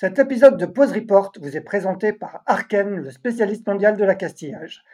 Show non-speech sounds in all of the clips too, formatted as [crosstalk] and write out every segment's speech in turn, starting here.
Cet épisode de Pause Report vous est présenté par Arken, le spécialiste mondial de la castillage.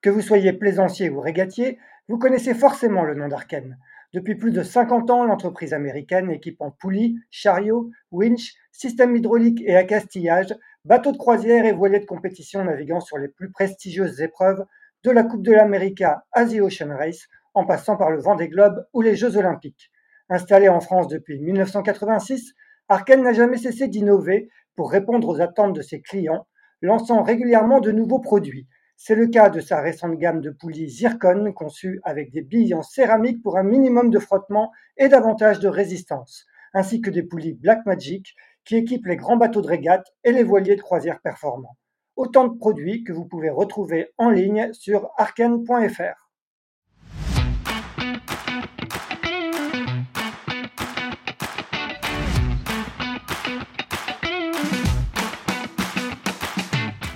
Que vous soyez plaisancier ou régatier, vous connaissez forcément le nom d'Arken. Depuis plus de 50 ans, l'entreprise américaine équipe en poulies, chariots, winch, systèmes hydrauliques et accastillage, bateaux de croisière et voiliers de compétition naviguant sur les plus prestigieuses épreuves de la Coupe de l'América Asia Ocean Race en passant par le Vendée Globe ou les Jeux Olympiques. Installé en France depuis 1986, Arken n'a jamais cessé d'innover pour répondre aux attentes de ses clients, lançant régulièrement de nouveaux produits. C'est le cas de sa récente gamme de poulies Zircon conçue avec des billes en céramique pour un minimum de frottement et davantage de résistance, ainsi que des poulies Blackmagic qui équipent les grands bateaux de régate et les voiliers de croisière performants. Autant de produits que vous pouvez retrouver en ligne sur arken.fr.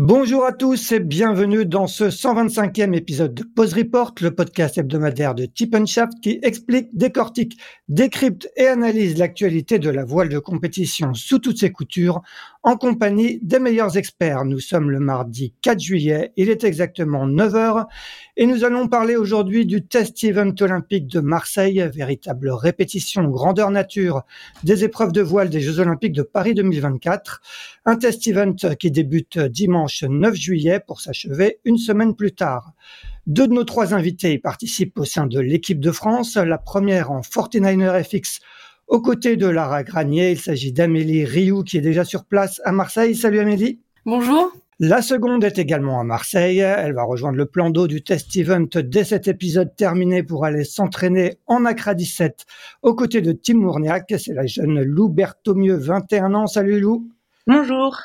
Bonjour à tous et bienvenue dans ce 125e épisode de Pause Report, le podcast hebdomadaire de Tip Shaft qui explique, décortique, décrypte et analyse l'actualité de la voile de compétition sous toutes ses coutures en compagnie des meilleurs experts. Nous sommes le mardi 4 juillet, il est exactement 9 heures et nous allons parler aujourd'hui du test event olympique de Marseille, véritable répétition grandeur nature des épreuves de voile des Jeux olympiques de Paris 2024. Un test event qui débute dimanche 9 juillet pour s'achever une semaine plus tard. Deux de nos trois invités participent au sein de l'équipe de France. La première en 49er FX aux côtés de Lara Granier. Il s'agit d'Amélie Rioux qui est déjà sur place à Marseille. Salut Amélie. Bonjour. La seconde est également à Marseille. Elle va rejoindre le plan d'eau du test event dès cet épisode terminé pour aller s'entraîner en Accra 17 aux côtés de Tim Mourniac. C'est la jeune Lou Berthomieux, 21 ans. Salut Lou. Bonjour.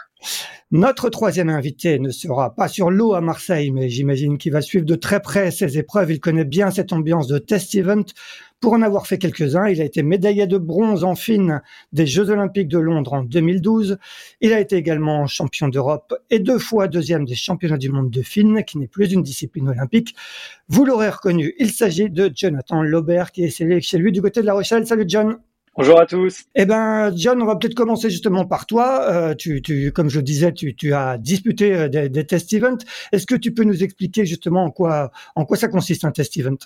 Notre troisième invité ne sera pas sur l'eau à Marseille, mais j'imagine qu'il va suivre de très près ces épreuves. Il connaît bien cette ambiance de test event. Pour en avoir fait quelques-uns, il a été médaillé de bronze en fine des Jeux Olympiques de Londres en 2012. Il a été également champion d'Europe et deux fois deuxième des championnats du monde de fine, qui n'est plus une discipline olympique. Vous l'aurez reconnu, il s'agit de Jonathan Laubert, qui est chez lui du côté de La Rochelle. Salut John. Bonjour à tous. Eh ben, John, on va peut-être commencer justement par toi. Euh, tu, tu, comme je le disais, tu, tu as disputé euh, des, des test events. Est-ce que tu peux nous expliquer justement en quoi, en quoi ça consiste un test event?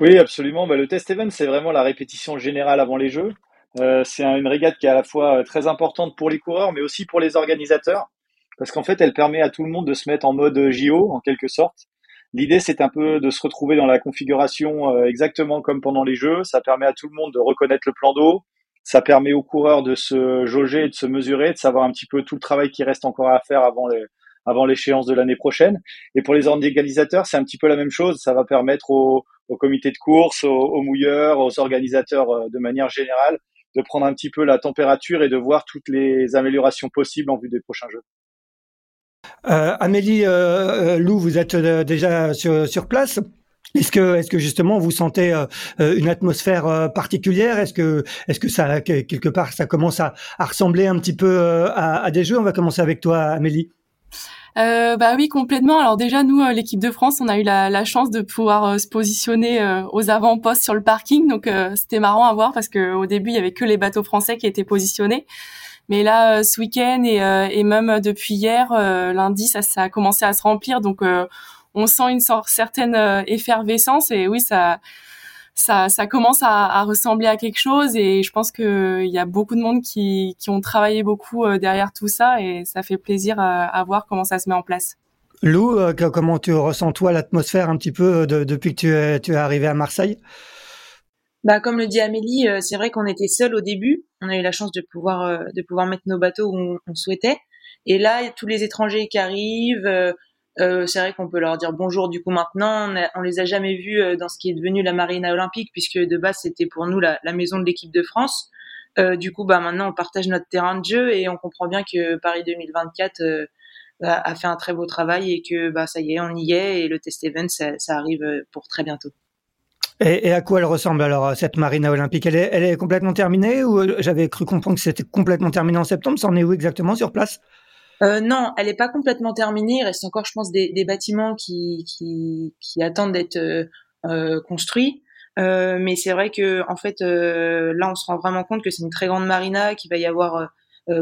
Oui, absolument. Bah, le test event, c'est vraiment la répétition générale avant les Jeux. Euh, c'est une régate qui est à la fois très importante pour les coureurs, mais aussi pour les organisateurs, parce qu'en fait, elle permet à tout le monde de se mettre en mode JO, en quelque sorte. L'idée, c'est un peu de se retrouver dans la configuration euh, exactement comme pendant les Jeux. Ça permet à tout le monde de reconnaître le plan d'eau. Ça permet aux coureurs de se jauger, de se mesurer, de savoir un petit peu tout le travail qui reste encore à faire avant l'échéance de l'année prochaine. Et pour les organisateurs, c'est un petit peu la même chose. Ça va permettre aux, au comité de course, aux, mouilleurs, aux organisateurs euh, de manière générale, de prendre un petit peu la température et de voir toutes les améliorations possibles en vue des prochains jeux. Euh, Amélie euh, Lou, vous êtes déjà sur, place. Est-ce que, est-ce que justement vous sentez une atmosphère particulière? Est-ce que, est-ce que ça quelque part ça commence à, ressembler un petit peu à, à, des jeux? On va commencer avec toi, Amélie. Euh, bah oui, complètement. Alors déjà, nous, euh, l'équipe de France, on a eu la, la chance de pouvoir euh, se positionner euh, aux avant-postes sur le parking. Donc c'était marrant à voir parce que au début, il y avait que les bateaux français qui étaient positionnés. Mais là, ce week-end et, et, même depuis hier, lundi, ça, a commencé à se remplir. Donc on sent une sorte, certaine effervescence et oui, ça ça, commence à, ressembler à quelque chose et je pense qu'il y a beaucoup de monde qui, qui ont travaillé beaucoup euh, derrière tout ça et ça fait plaisir à, voir comment ça se met en place. Lou, euh, comment tu ressens toi l'atmosphère un petit peu de, depuis que tu es, tu es arrivé à Marseille? Bah, comme le dit Amélie, euh, c'est vrai qu'on était seuls au début. On a eu la chance de pouvoir de pouvoir mettre nos bateaux où on, souhaitait. Et là, tous les étrangers qui arrivent, euh, c'est vrai qu'on peut leur dire bonjour du coup maintenant. On, les a jamais vus euh, dans ce qui est devenu la marina olympique puisque de base c'était pour nous la, maison de l'équipe de France. du coup, bah maintenant, on partage notre terrain de jeu et on comprend bien que Paris 2024 a fait un très beau travail et que bah ça y est, on y est et le test event ça, ça arrive pour très bientôt. Et, à quoi elle ressemble alors cette marina olympique? Elle est, elle complètement terminée ou j'avais cru comprendre que c'était complètement terminé en septembre? Ça en est où exactement sur place? Euh, non, elle n'est pas complètement terminée. Il reste encore, je pense, des, bâtiments qui, qui, qui attendent d'être euh, euh construits. Euh, mais c'est vrai que en fait, euh, là, on se rend vraiment compte que c'est une très grande marina, qu'il va y avoir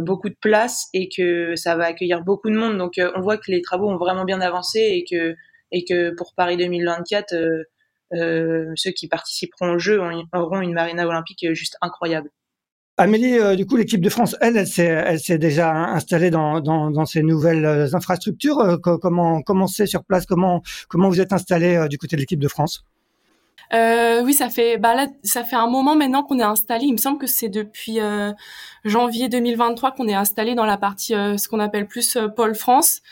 beaucoup de place et que ça va accueillir beaucoup de monde. Donc, on voit que les travaux ont vraiment bien avancé et que et que pour Paris 2024 euh, ceux qui participeront au jeu auront une marina olympique juste incroyable. Amélie, euh, du coup, l'équipe de France, elle, elle s'est, elle s'est déjà installée dans, dans, dans ces nouvelles euh, infrastructures. comment, comment c'est sur place? Comment, comment vous êtes installé du côté de l'équipe de France? Euh, oui, ça fait bah là, ça fait un moment maintenant qu'on est installé. Il me semble que c'est depuis janvier 2023 qu'on est installé dans la partie ce qu'on appelle plus Pôle France.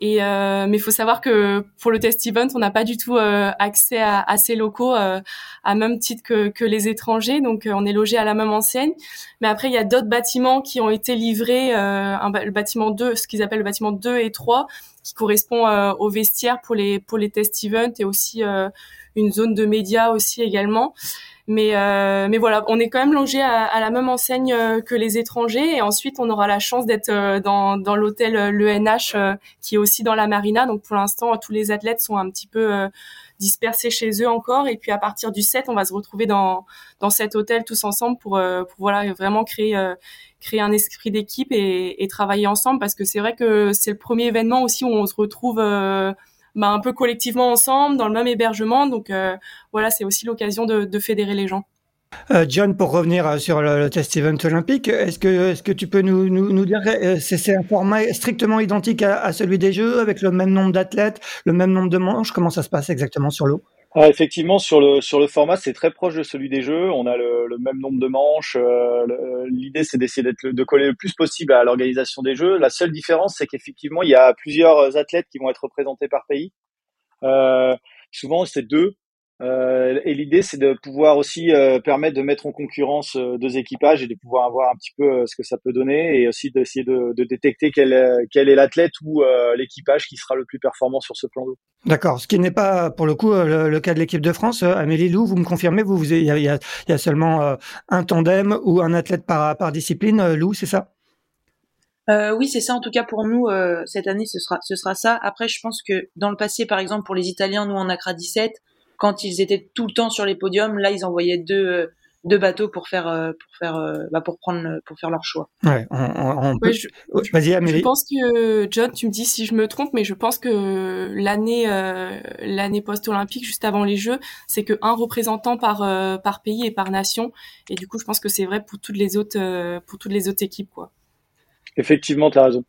Et euh, mais il faut savoir que pour le test event, on n'a pas du tout euh, accès à, à, ces locaux euh, à même titre que, que les étrangers. Donc euh, on est logé à la même enseigne. Mais après, il y a d'autres bâtiments qui ont été livrés, euh, un, le bâtiment 2, ce qu'ils appellent le bâtiment 2 et 3, qui correspond au vestiaire pour les pour les test events et aussi une zone de médias aussi également. Mais, euh, mais voilà, on est quand même logé à, à la même enseigne euh, que les étrangers. Et ensuite, on aura la chance d'être euh, dans, dans l'hôtel l'ENH qui est aussi dans la marina. Donc pour l'instant, tous les athlètes sont un petit peu dispersés chez eux encore. Et puis à partir du 7, on va se retrouver dans, dans cet hôtel tous ensemble pour, pour voilà, vraiment créer, créer un esprit d'équipe et, et, travailler ensemble. Parce que c'est vrai que c'est le premier événement aussi où on se retrouve bah, un peu collectivement ensemble dans le même hébergement. Donc euh, voilà, c'est aussi l'occasion de, fédérer les gens. Euh, John, pour revenir euh, sur le, test event olympique, est-ce que, est-ce que tu peux nous, nous, nous dire, c'est, un format strictement identique à, celui des Jeux, avec le même nombre d'athlètes, le même nombre de manches? Comment ça se passe exactement sur l'eau? Ah, effectivement, sur le sur le format, c'est très proche de celui des jeux. On a le, le même nombre de manches. Euh, L'idée, c'est d'essayer de coller le plus possible à l'organisation des jeux. La seule différence, c'est qu'effectivement, il y a plusieurs athlètes qui vont être représentés par pays. Euh, souvent, c'est deux euh, et l'idée, c'est de pouvoir aussi euh, permettre de mettre en concurrence euh, deux équipages et de pouvoir avoir un petit peu ce que ça peut donner et aussi d'essayer de, de, détecter quel, quel est l'athlète ou l'équipage qui sera le plus performant sur ce plan d'eau. D'accord. Ce qui n'est pas pour le coup le, cas de l'équipe de France. Amélie Lou, vous me confirmez, vous, vous il y a, y a, seulement un tandem ou un athlète par, par discipline. Lou, c'est ça? Euh, oui, c'est ça. En tout cas, pour nous, cette année, ce sera, ce sera ça. Après, je pense que dans le passé, par exemple, pour les Italiens, nous en Accra 17, quand ils étaient tout le temps sur les podiums, là, ils envoyaient deux euh, deux bateaux pour faire euh, pour faire euh, bah, pour prendre pour faire leur choix. Ouais, je, Vas-y, Amélie. Je pense que John, tu me dis si je me trompe, mais je pense que l'année l'année post-olympique, juste avant les Jeux, c'est que un représentant par par pays et par nation, et du coup, je pense que c'est vrai pour toutes les autres pour toutes les autres équipes, quoi. Effectivement, tu as raison.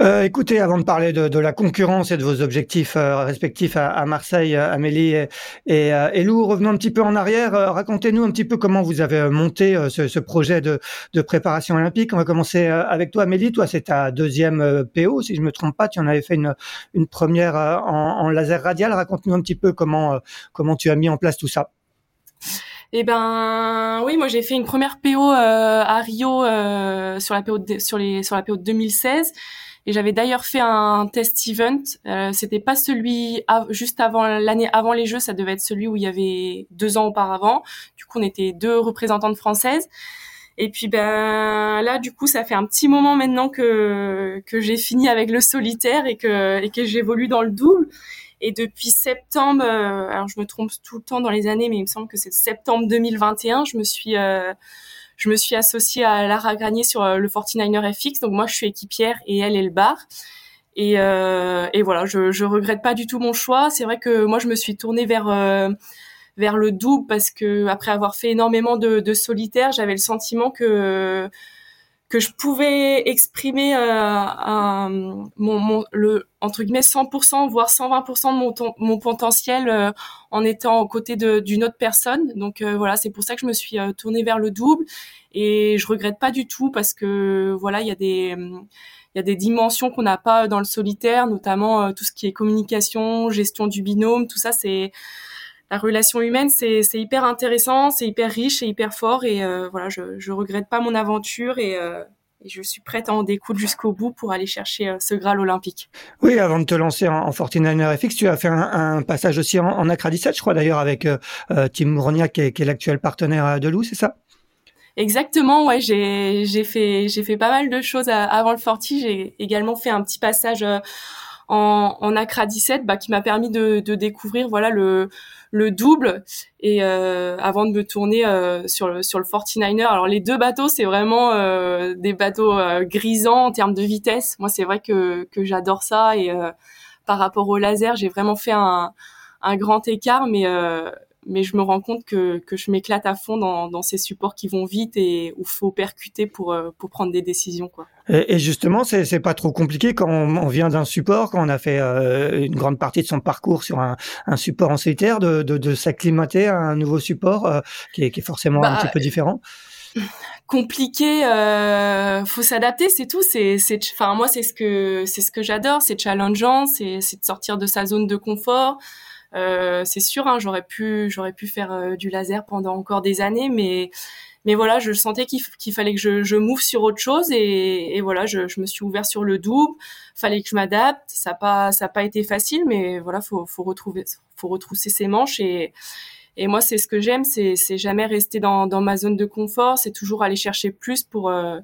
Euh, écoutez, avant de parler de, de, la concurrence et de vos objectifs euh, respectifs à, à, Marseille, euh, Amélie et, et, Lou, revenons un petit peu en arrière. Racontez-nous un petit peu comment vous avez monté ce, ce projet de, de, préparation olympique. On va commencer avec toi, Amélie. Toi, c'est ta deuxième PO, si je me trompe pas. Tu en avais fait une, une première en, en laser radial. Raconte-nous un petit peu comment, comment tu as mis en place tout ça. Eh ben oui, moi j'ai fait une première PO euh, à Rio euh, sur la PO de, sur les sur la PO de 2016 et j'avais d'ailleurs fait un test event. Euh, C'était pas celui juste avant l'année avant les Jeux, ça devait être celui où il y avait deux ans auparavant. Du coup, on était deux représentantes françaises. Et puis ben là, du coup, ça fait un petit moment maintenant que que j'ai fini avec le solitaire et que et que j'évolue dans le double. Et depuis septembre, euh, alors je me trompe tout le temps dans les années, mais il me semble que c'est septembre 2021, je me suis euh, je me suis associée à Lara Granier sur euh, le 49er FX. Donc moi, je suis équipière et elle est le bar. Et, et voilà, je, je regrette pas du tout mon choix. C'est vrai que moi, je me suis tournée vers vers le double parce que après avoir fait énormément de, de j'avais le sentiment que que je pouvais exprimer euh, un, mon, mon, le entre guillemets 100% voire 120% de mon, mon potentiel euh, en étant aux côtés d'une autre personne. Donc euh, voilà c'est pour ça que je me suis euh, tournée vers le double. Et je regrette pas du tout parce que voilà il y a des il y a des dimensions qu'on n'a pas dans le solitaire notamment tout ce qui est communication gestion du binôme tout ça c'est la relation humaine, c'est hyper intéressant, c'est hyper riche, et hyper fort. Et voilà, je, je regrette pas mon aventure et, et je suis prête à en découdre jusqu'au bout pour aller chercher ce Graal olympique. Oui, avant de te lancer en, en 49er FX, tu as fait un, un passage aussi en, en Accra 17, je crois d'ailleurs, avec euh, Tim Mourniac, qui est, est l'actuel partenaire de Lou, c'est ça? Exactement, ouais, j'ai j'ai fait j'ai fait pas mal de choses avant le Forti. J'ai également fait un petit passage en, en Accra 17, bah, qui m'a permis de, de, découvrir voilà le le double et euh, avant de me tourner euh, sur le sur le 49er. Alors les deux bateaux, c'est vraiment euh, des bateaux euh, grisants en termes de vitesse. Moi, c'est vrai que que j'adore ça et euh, par rapport au laser, j'ai vraiment fait un un grand écart, mais mais je me rends compte que, que je m'éclate à fond dans, dans ces supports qui vont vite et où faut percuter pour, euh, pour prendre des décisions. Quoi. Et, justement, c'est, c'est pas trop compliqué quand on, vient d'un support, quand on a fait euh, une grande partie de son parcours sur un, un support en solitaire, de, de, de s'acclimater à un nouveau support euh, qui, est, qui est forcément un bah, petit peu différent? Compliqué euh, faut s'adapter c'est tout c'est c'est enfin moi c'est ce que c'est ce que j'adore c'est challengeant c'est c'est de sortir de sa zone de confort c'est sûr, hein, j'aurais pu, j'aurais pu faire euh, du laser pendant encore des années, mais mais voilà, je sentais qu'il fallait que je, je m'ouvre sur autre chose et, et voilà, je, je, me suis ouvert sur le double. Fallait que je m'adapte. Ça pas, ça pas été facile, mais voilà, faut, faut retrouver, faut retrousser ses manches et et moi, c'est ce que j'aime, c'est c'est jamais rester dans, dans ma zone de confort, c'est toujours aller chercher plus pour euh,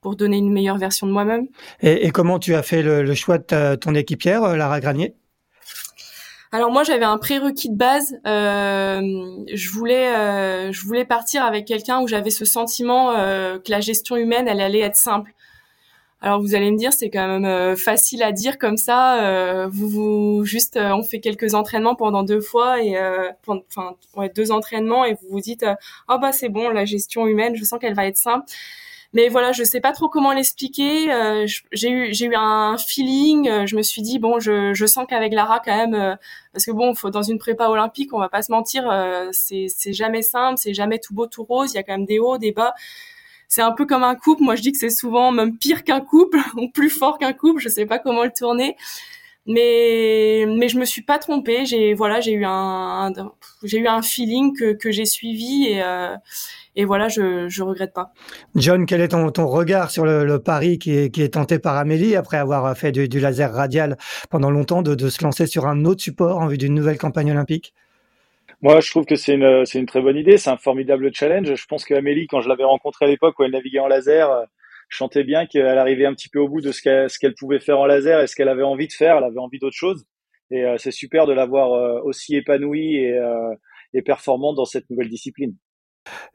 pour donner une meilleure version de moi-même. Et, et, comment tu as fait le, le choix de ton équipière, Lara Granier? Alors moi j'avais un prérequis de base. Euh, je voulais euh, je voulais partir avec quelqu'un où j'avais ce sentiment euh, que la gestion humaine elle allait être simple. Alors vous allez me dire c'est quand même facile à dire comme ça. Vous, vous juste on fait quelques entraînements pendant deux fois et enfin ouais, deux entraînements et vous vous dites oh bah c'est bon la gestion humaine je sens qu'elle va être simple. Mais voilà, je sais pas trop comment l'expliquer. Euh, j'ai eu j'ai eu un feeling. Euh, je me suis dit bon, je, je sens qu'avec Lara quand même, euh, parce que bon, faut dans une prépa olympique, on va pas se mentir, c'est c'est jamais simple, c'est jamais tout beau tout rose. Il y a quand même des hauts, des bas. C'est un peu comme un couple. Moi, je dis que c'est souvent même pire qu'un couple [laughs] ou plus fort qu'un couple. Je sais pas comment le tourner mais mais je me suis pas trompée j'ai voilà j'ai eu un, j'ai eu un feeling que que j'ai suivi et euh, et voilà je je regrette pas John quel est ton ton regard sur le, le pari qui est qui est tenté par Amélie après avoir fait du, du laser radial pendant longtemps de de se lancer sur un autre support en vue d'une nouvelle campagne olympique? Moi, je trouve que c'est une, c'est une très bonne idée. C'est un formidable challenge. Je pense qu'Amélie, quand je l'avais rencontrée à l'époque où elle naviguait en laser, je sentais bien qu'elle arrivait un petit peu au bout de ce qu'elle, ce qu'elle pouvait faire en laser et ce qu'elle avait envie de faire. Elle avait envie d'autre chose. Et euh, c'est super de l'avoir euh, aussi épanouie et, euh, et performante dans cette nouvelle discipline.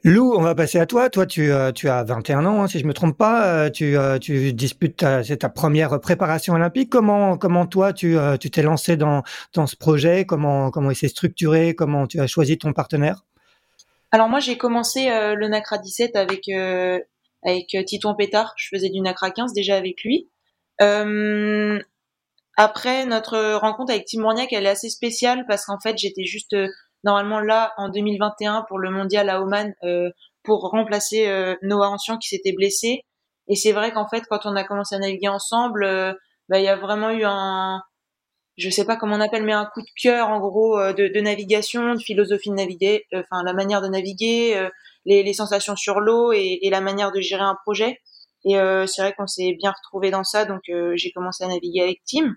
Lou, on va passer à toi. Toi, tu, tu as 21 ans, hein, si je me trompe pas. Tu, tu disputes, c'est ta première préparation olympique. Comment, comment toi, tu, tu t'es lancé dans, ce projet? Comment, comment il s'est structuré? Comment tu as choisi ton partenaire? Alors moi, j'ai commencé le NACRA 17 avec avec euh, Titouan Pétard. Je faisais du NACRA 15 déjà avec lui. Euh, après, notre rencontre avec Tim Mourniac, elle est assez spéciale parce qu'en fait, j'étais juste euh, normalement là en 2021 pour le mondial à Oman euh, pour remplacer euh, Noah Ancien qui s'était blessé. Et c'est vrai qu'en fait, quand on a commencé à naviguer ensemble, bah, il y a vraiment eu un, je sais pas comment on appelle, mais un coup de cœur en gros de, de navigation, de philosophie de naviguer, enfin la manière de naviguer, les, les sensations sur l'eau et, et, la manière de gérer un projet. Et euh, c'est vrai qu'on s'est bien retrouvé dans ça, donc euh, j'ai commencé à naviguer avec Tim.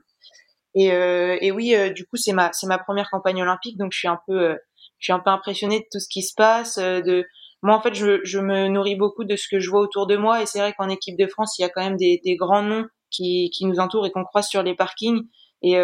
Et, euh, et oui, euh, du coup, c'est ma c'est ma première campagne olympique, donc je suis un peu euh, je suis un peu impressionnée de tout ce qui se passe. de moi, en fait, je, je me nourris beaucoup de ce que je vois autour de moi, et c'est vrai qu'en équipe de France, il y a quand même des, des grands noms qui, qui nous entourent et qu'on croise sur les parkings. Et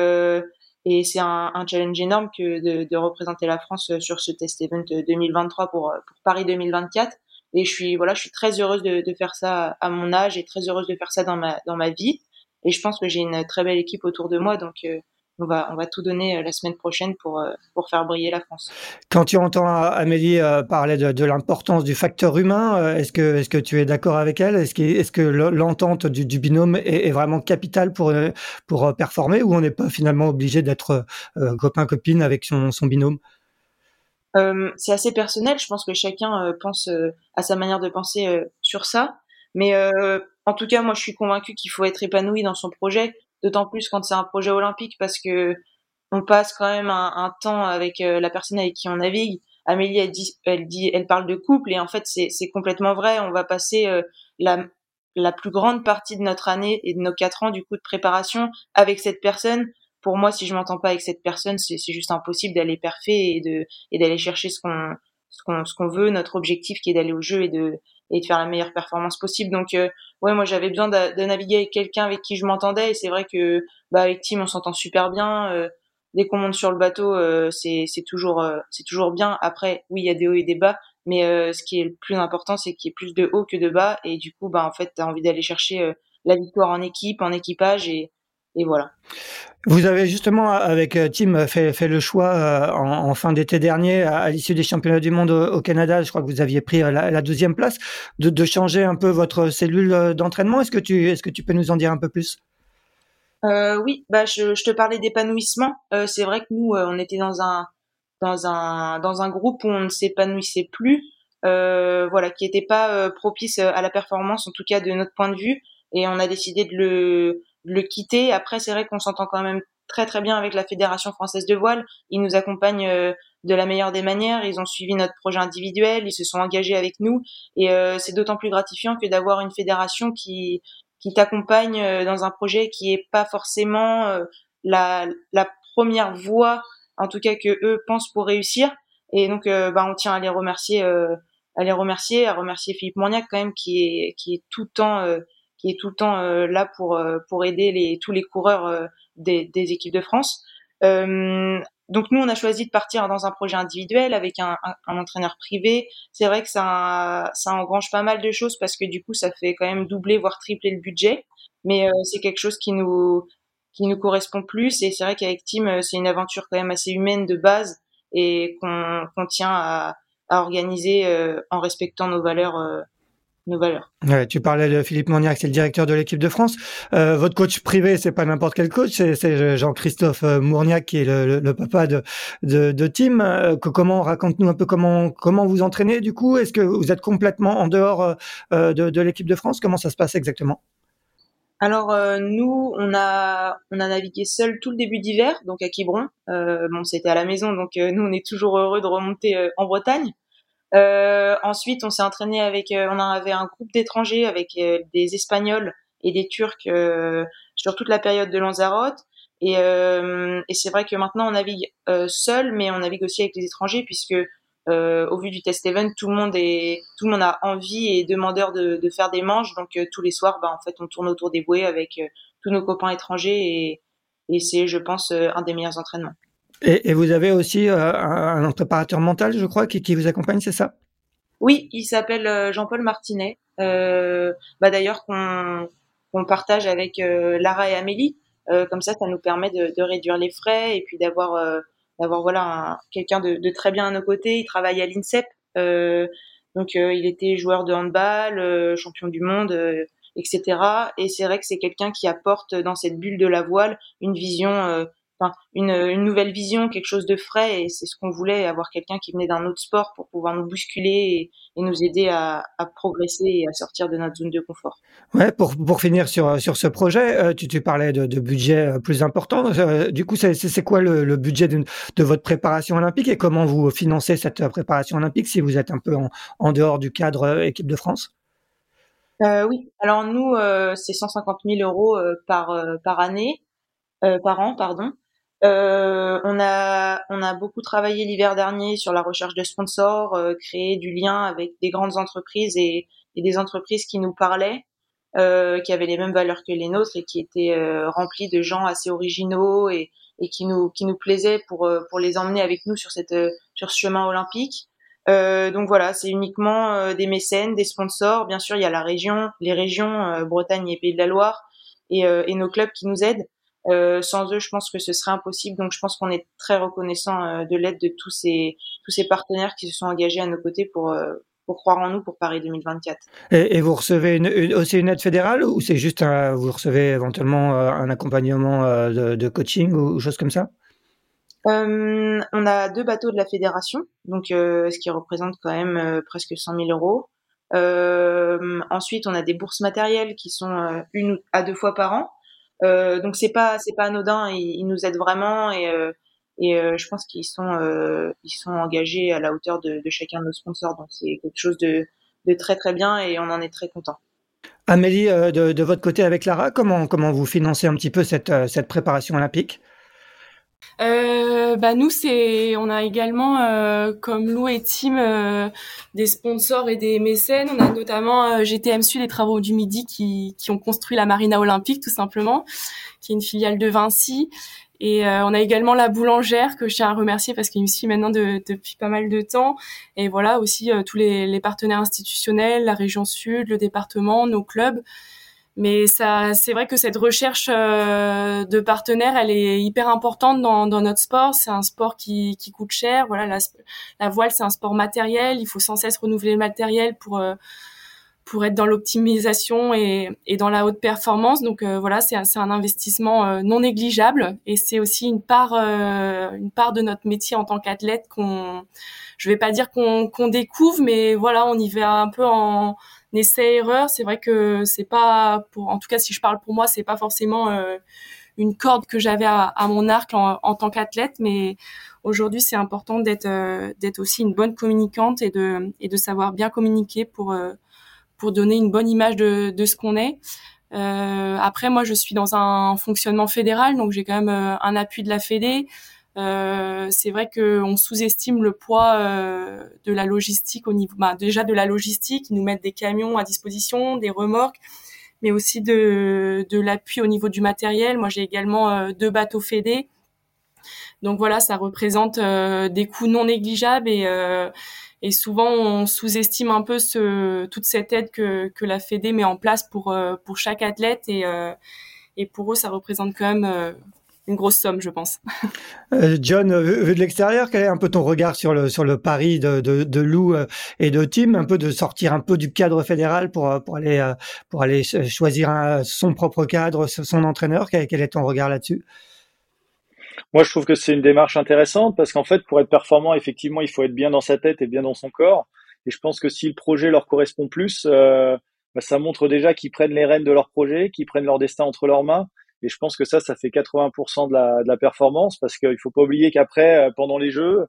et c'est un, un, challenge énorme que de, de, représenter la France sur ce test event 2023 pour, pour Paris 2024. Et je suis voilà, je suis très heureuse de, de, faire ça à mon âge et très heureuse de faire ça dans ma dans ma vie. Et je pense que j'ai une très belle équipe autour de moi, donc euh, on va, on va tout donner euh, la semaine prochaine pour, euh, pour faire briller la France. Quand tu entends Amélie parler de, de l'importance du facteur humain, est-ce que, est-ce que tu es d'accord avec elle? Est-ce que, est-ce que l'entente du, du binôme est, est, vraiment capitale pour, pour performer ou on n'est pas finalement obligé d'être copain-copine avec son, son binôme? Euh, c'est assez personnel. Je pense que chacun pense à sa manière de penser sur ça. Mais en tout cas, moi, je suis convaincue qu'il faut être épanoui dans son projet d'autant plus quand c'est un projet olympique parce que on passe quand même un, temps avec la personne avec qui on navigue. Amélie, elle dit, elle dit, elle parle de couple et en fait c'est complètement vrai. On va passer la la plus grande partie de notre année et de nos quatre ans du coup de préparation avec cette personne. Pour moi, si je m'entends pas avec cette personne, c'est juste impossible d'aller parfait et de et d'aller chercher ce qu'on ce qu'on ce qu'on veut, notre objectif qui est d'aller au jeu et de et de faire la meilleure performance possible. Donc euh, ouais, moi j'avais besoin de, naviguer avec quelqu'un avec qui je m'entendais et c'est vrai que bah avec Tim on s'entend super bien. Euh, dès qu'on monte sur le bateau, euh, c'est toujours c'est toujours bien. Après, oui, il y a des hauts et des bas, mais euh, ce qui est le plus important, c'est qu'il y ait plus de haut que de bas. Et du coup, bah, en fait, tu as envie d'aller chercher euh, la victoire en équipe, en équipage. Et, et voilà. Vous avez justement, avec euh, Tim, fait, fait le choix en, fin d'été dernier, à, l'issue des championnats du monde au, Canada, je crois que vous aviez pris la, deuxième place, de, de, changer un peu votre cellule d'entraînement. Est-ce que, tu, est-ce que tu peux nous en dire un peu plus? Euh, Oui, bah, je, je te parlais d'épanouissement. Euh, c'est vrai que nous, on était dans un, dans un dans un groupe où on ne s'épanouissait plus, euh, voilà, qui n'était pas euh, propice à la performance, en tout cas de notre point de vue, et on a décidé de le le quitter. Après, c'est vrai qu'on s'entend quand même très très bien avec la Fédération française de voile. Ils nous accompagnent euh, de la meilleure des manières. Ils ont suivi notre projet individuel, ils se sont engagés avec nous, et euh, c'est d'autant plus gratifiant que d'avoir une fédération qui qui t'accompagne dans un projet qui est pas forcément la la première voie en tout cas que eux pensent pour réussir. Et donc, euh, bah, on tient à les remercier, euh, à les remercier, à remercier Philippe Mourniac quand même qui est qui est tout le temps euh, qui est tout le temps là pour pour aider les tous les coureurs des, des équipes de France. donc nous, on a choisi de partir dans un projet individuel avec un, un, entraîneur privé. C'est vrai que ça, ça engrange pas mal de choses parce que du coup, ça fait quand même doubler, voire tripler le budget. Mais c'est quelque chose qui nous, qui nous correspond plus. Et c'est vrai qu'avec Tim, euh, c'est une aventure quand même assez humaine de base et qu'on tient à, à organiser euh, en respectant nos valeurs. Euh, nos valeurs. Ouais, tu parlais de Philippe Monniac, c'est le directeur de l'équipe de France. Euh, votre coach privé, c'est pas n'importe quel coach, c'est Jean-Christophe Mourniac qui est le, le, papa de, de, de Tim. Euh, comment raconte-nous un peu comment comment vous entraînez du coup? Est-ce que vous êtes complètement en dehors euh, de, de l'équipe de France? Comment ça se passe exactement? Alors euh, nous, on a on a navigué seul tout le début d'hiver, donc à Quiberon. Euh, bon, c'était à la maison, donc euh, nous on est toujours heureux de remonter en Bretagne. Ensuite, on s'est entraîné avec, on avait un groupe d'étrangers avec des Espagnols et des Turcs sur toute la période de Lanzarote. Et, et c'est vrai que maintenant on navigue seul, mais on navigue aussi avec les étrangers puisque euh, au vu du test event, tout le monde est, tout le monde a envie et demandeur de, de faire des manches. Donc euh, tous les soirs, bah, en fait, on tourne autour des bouées avec euh, tous nos copains étrangers et, et c'est, je pense, un des meilleurs entraînements. Et, vous avez aussi un, un, préparateur mental, je crois, qui, vous accompagne, c'est ça? Oui, il s'appelle Jean-Paul Martinet. bah d'ailleurs qu'on partage avec Lara et Amélie. comme ça, ça nous permet de, réduire les frais et puis d'avoir d'avoir voilà quelqu'un de, très bien à nos côtés. Il travaille à l'INSEP, euh, donc euh, il était joueur de handball, euh, champion du monde, euh, etc. Et c'est vrai que c'est quelqu'un qui apporte dans cette bulle de la voile une vision Enfin, une, une, nouvelle vision, quelque chose de frais, et c'est ce qu'on voulait, avoir quelqu'un qui venait d'un autre sport pour pouvoir nous bousculer et, et nous aider à, à, progresser et à sortir de notre zone de confort. Ouais, pour, pour finir sur, sur ce projet, euh, tu, tu parlais de, de budget euh, plus important. Euh, du coup, c'est quoi le, le budget de, de, votre préparation olympique et comment vous financez cette préparation olympique si vous êtes un peu en, en dehors du cadre équipe de France? Euh, Oui, alors nous, c'est 150 000 euros par, par année, par an, pardon. Euh, on a on a beaucoup travaillé l'hiver dernier sur la recherche de sponsors, euh, créer du lien avec des grandes entreprises et, des entreprises qui nous parlaient, euh, qui avaient les mêmes valeurs que les nôtres et qui étaient euh, remplies de gens assez originaux et, qui nous qui nous plaisaient pour pour les emmener avec nous sur cette sur ce chemin olympique. donc voilà, c'est uniquement des mécènes, des sponsors. Bien sûr, il y a la région, les régions Bretagne et Pays de la Loire et, et nos clubs qui nous aident. Euh, sans eux, je pense que ce serait impossible. Donc, je pense qu'on est très reconnaissant euh, de l'aide de tous ces tous ces partenaires qui se sont engagés à nos côtés pour euh, pour croire en nous pour Paris 2024. Et, et vous recevez une, aussi une aide fédérale ou c'est juste un, vous recevez éventuellement un accompagnement de, de coaching ou, ou choses comme ça? On a deux bateaux de la fédération, donc ce qui représente quand même presque 100 000 euros. ensuite, on a des bourses matérielles qui sont une à deux fois par an. Donc c'est pas c'est pas anodin. Ils, ils, nous aident vraiment et et je pense qu'ils sont ils sont engagés à la hauteur de, de chacun de nos sponsors. Donc c'est quelque chose de, de très très bien et on en est très content. Amélie, de, de, votre côté avec Lara, comment, comment vous financez un petit peu cette, cette préparation olympique? Euh, bah nous c'est on a également euh, comme Lou et Tim euh, des sponsors et des mécènes. On a notamment euh, GTM Sud les travaux du Midi qui, qui ont construit la marina olympique tout simplement qui est une filiale de Vinci. Et euh, on a également la boulangère que je tiens à remercier parce qu'il me suit maintenant de, depuis pas mal de temps. Et voilà aussi tous les, les partenaires institutionnels la région Sud le département nos clubs mais ça, c'est vrai que cette recherche euh, de partenaires, elle est hyper importante dans, dans notre sport. C'est un sport qui, qui coûte cher. Voilà, la, la voile, c'est un sport matériel. Il faut sans cesse renouveler le matériel pour euh, pour être dans l'optimisation et, et dans la haute performance. Donc euh, voilà, c'est un, un investissement non négligeable et c'est aussi une part une part de notre métier en tant qu'athlète qu'on, je vais pas dire qu'on qu'on découvre, mais voilà, on y va un peu en essai erreur c'est vrai que c'est pas pour en tout cas si je parle pour moi c'est pas forcément euh, une corde que j'avais à, mon arc en, tant qu'athlète mais aujourd'hui c'est important d'être euh, d'être aussi une bonne communicante et de et de savoir bien communiquer pour euh, pour donner une bonne image de de ce qu'on est. Après moi je suis dans un fonctionnement fédéral donc j'ai quand même un appui de la Fédé euh, c'est vrai qu'on sous-estime le poids euh, de la logistique au niveau, bah, déjà de la logistique, ils nous mettent des camions à disposition, des remorques, mais aussi de, l'appui au niveau du matériel. Moi, j'ai également euh, deux bateaux fédés. Donc voilà, ça représente des coûts non négligeables et, souvent on sous-estime un peu toute cette aide que, la Fédé met en place pour, chaque athlète et pour eux, ça représente quand même une grosse somme, je pense. [laughs] Euh, John, vu de l'extérieur, quel est un peu ton regard sur le sur le pari de, de, de Lou euh, et de Tim, un peu de sortir un peu du cadre fédéral pour euh, pour aller pour aller choisir son propre cadre, son entraîneur? Quel, quel est ton regard là-dessus? Moi, je trouve que c'est une démarche intéressante parce qu'en fait, pour être performant, effectivement, il faut être bien dans sa tête et bien dans son corps. Et je pense que si le projet leur correspond plus, euh, bah, ça montre déjà qu'ils prennent les rênes de leur projet, qu'ils prennent leur destin entre leurs mains et je pense que ça, ça fait 80% de la, de la performance parce qu'il faut pas oublier qu'après, euh, pendant les jeux,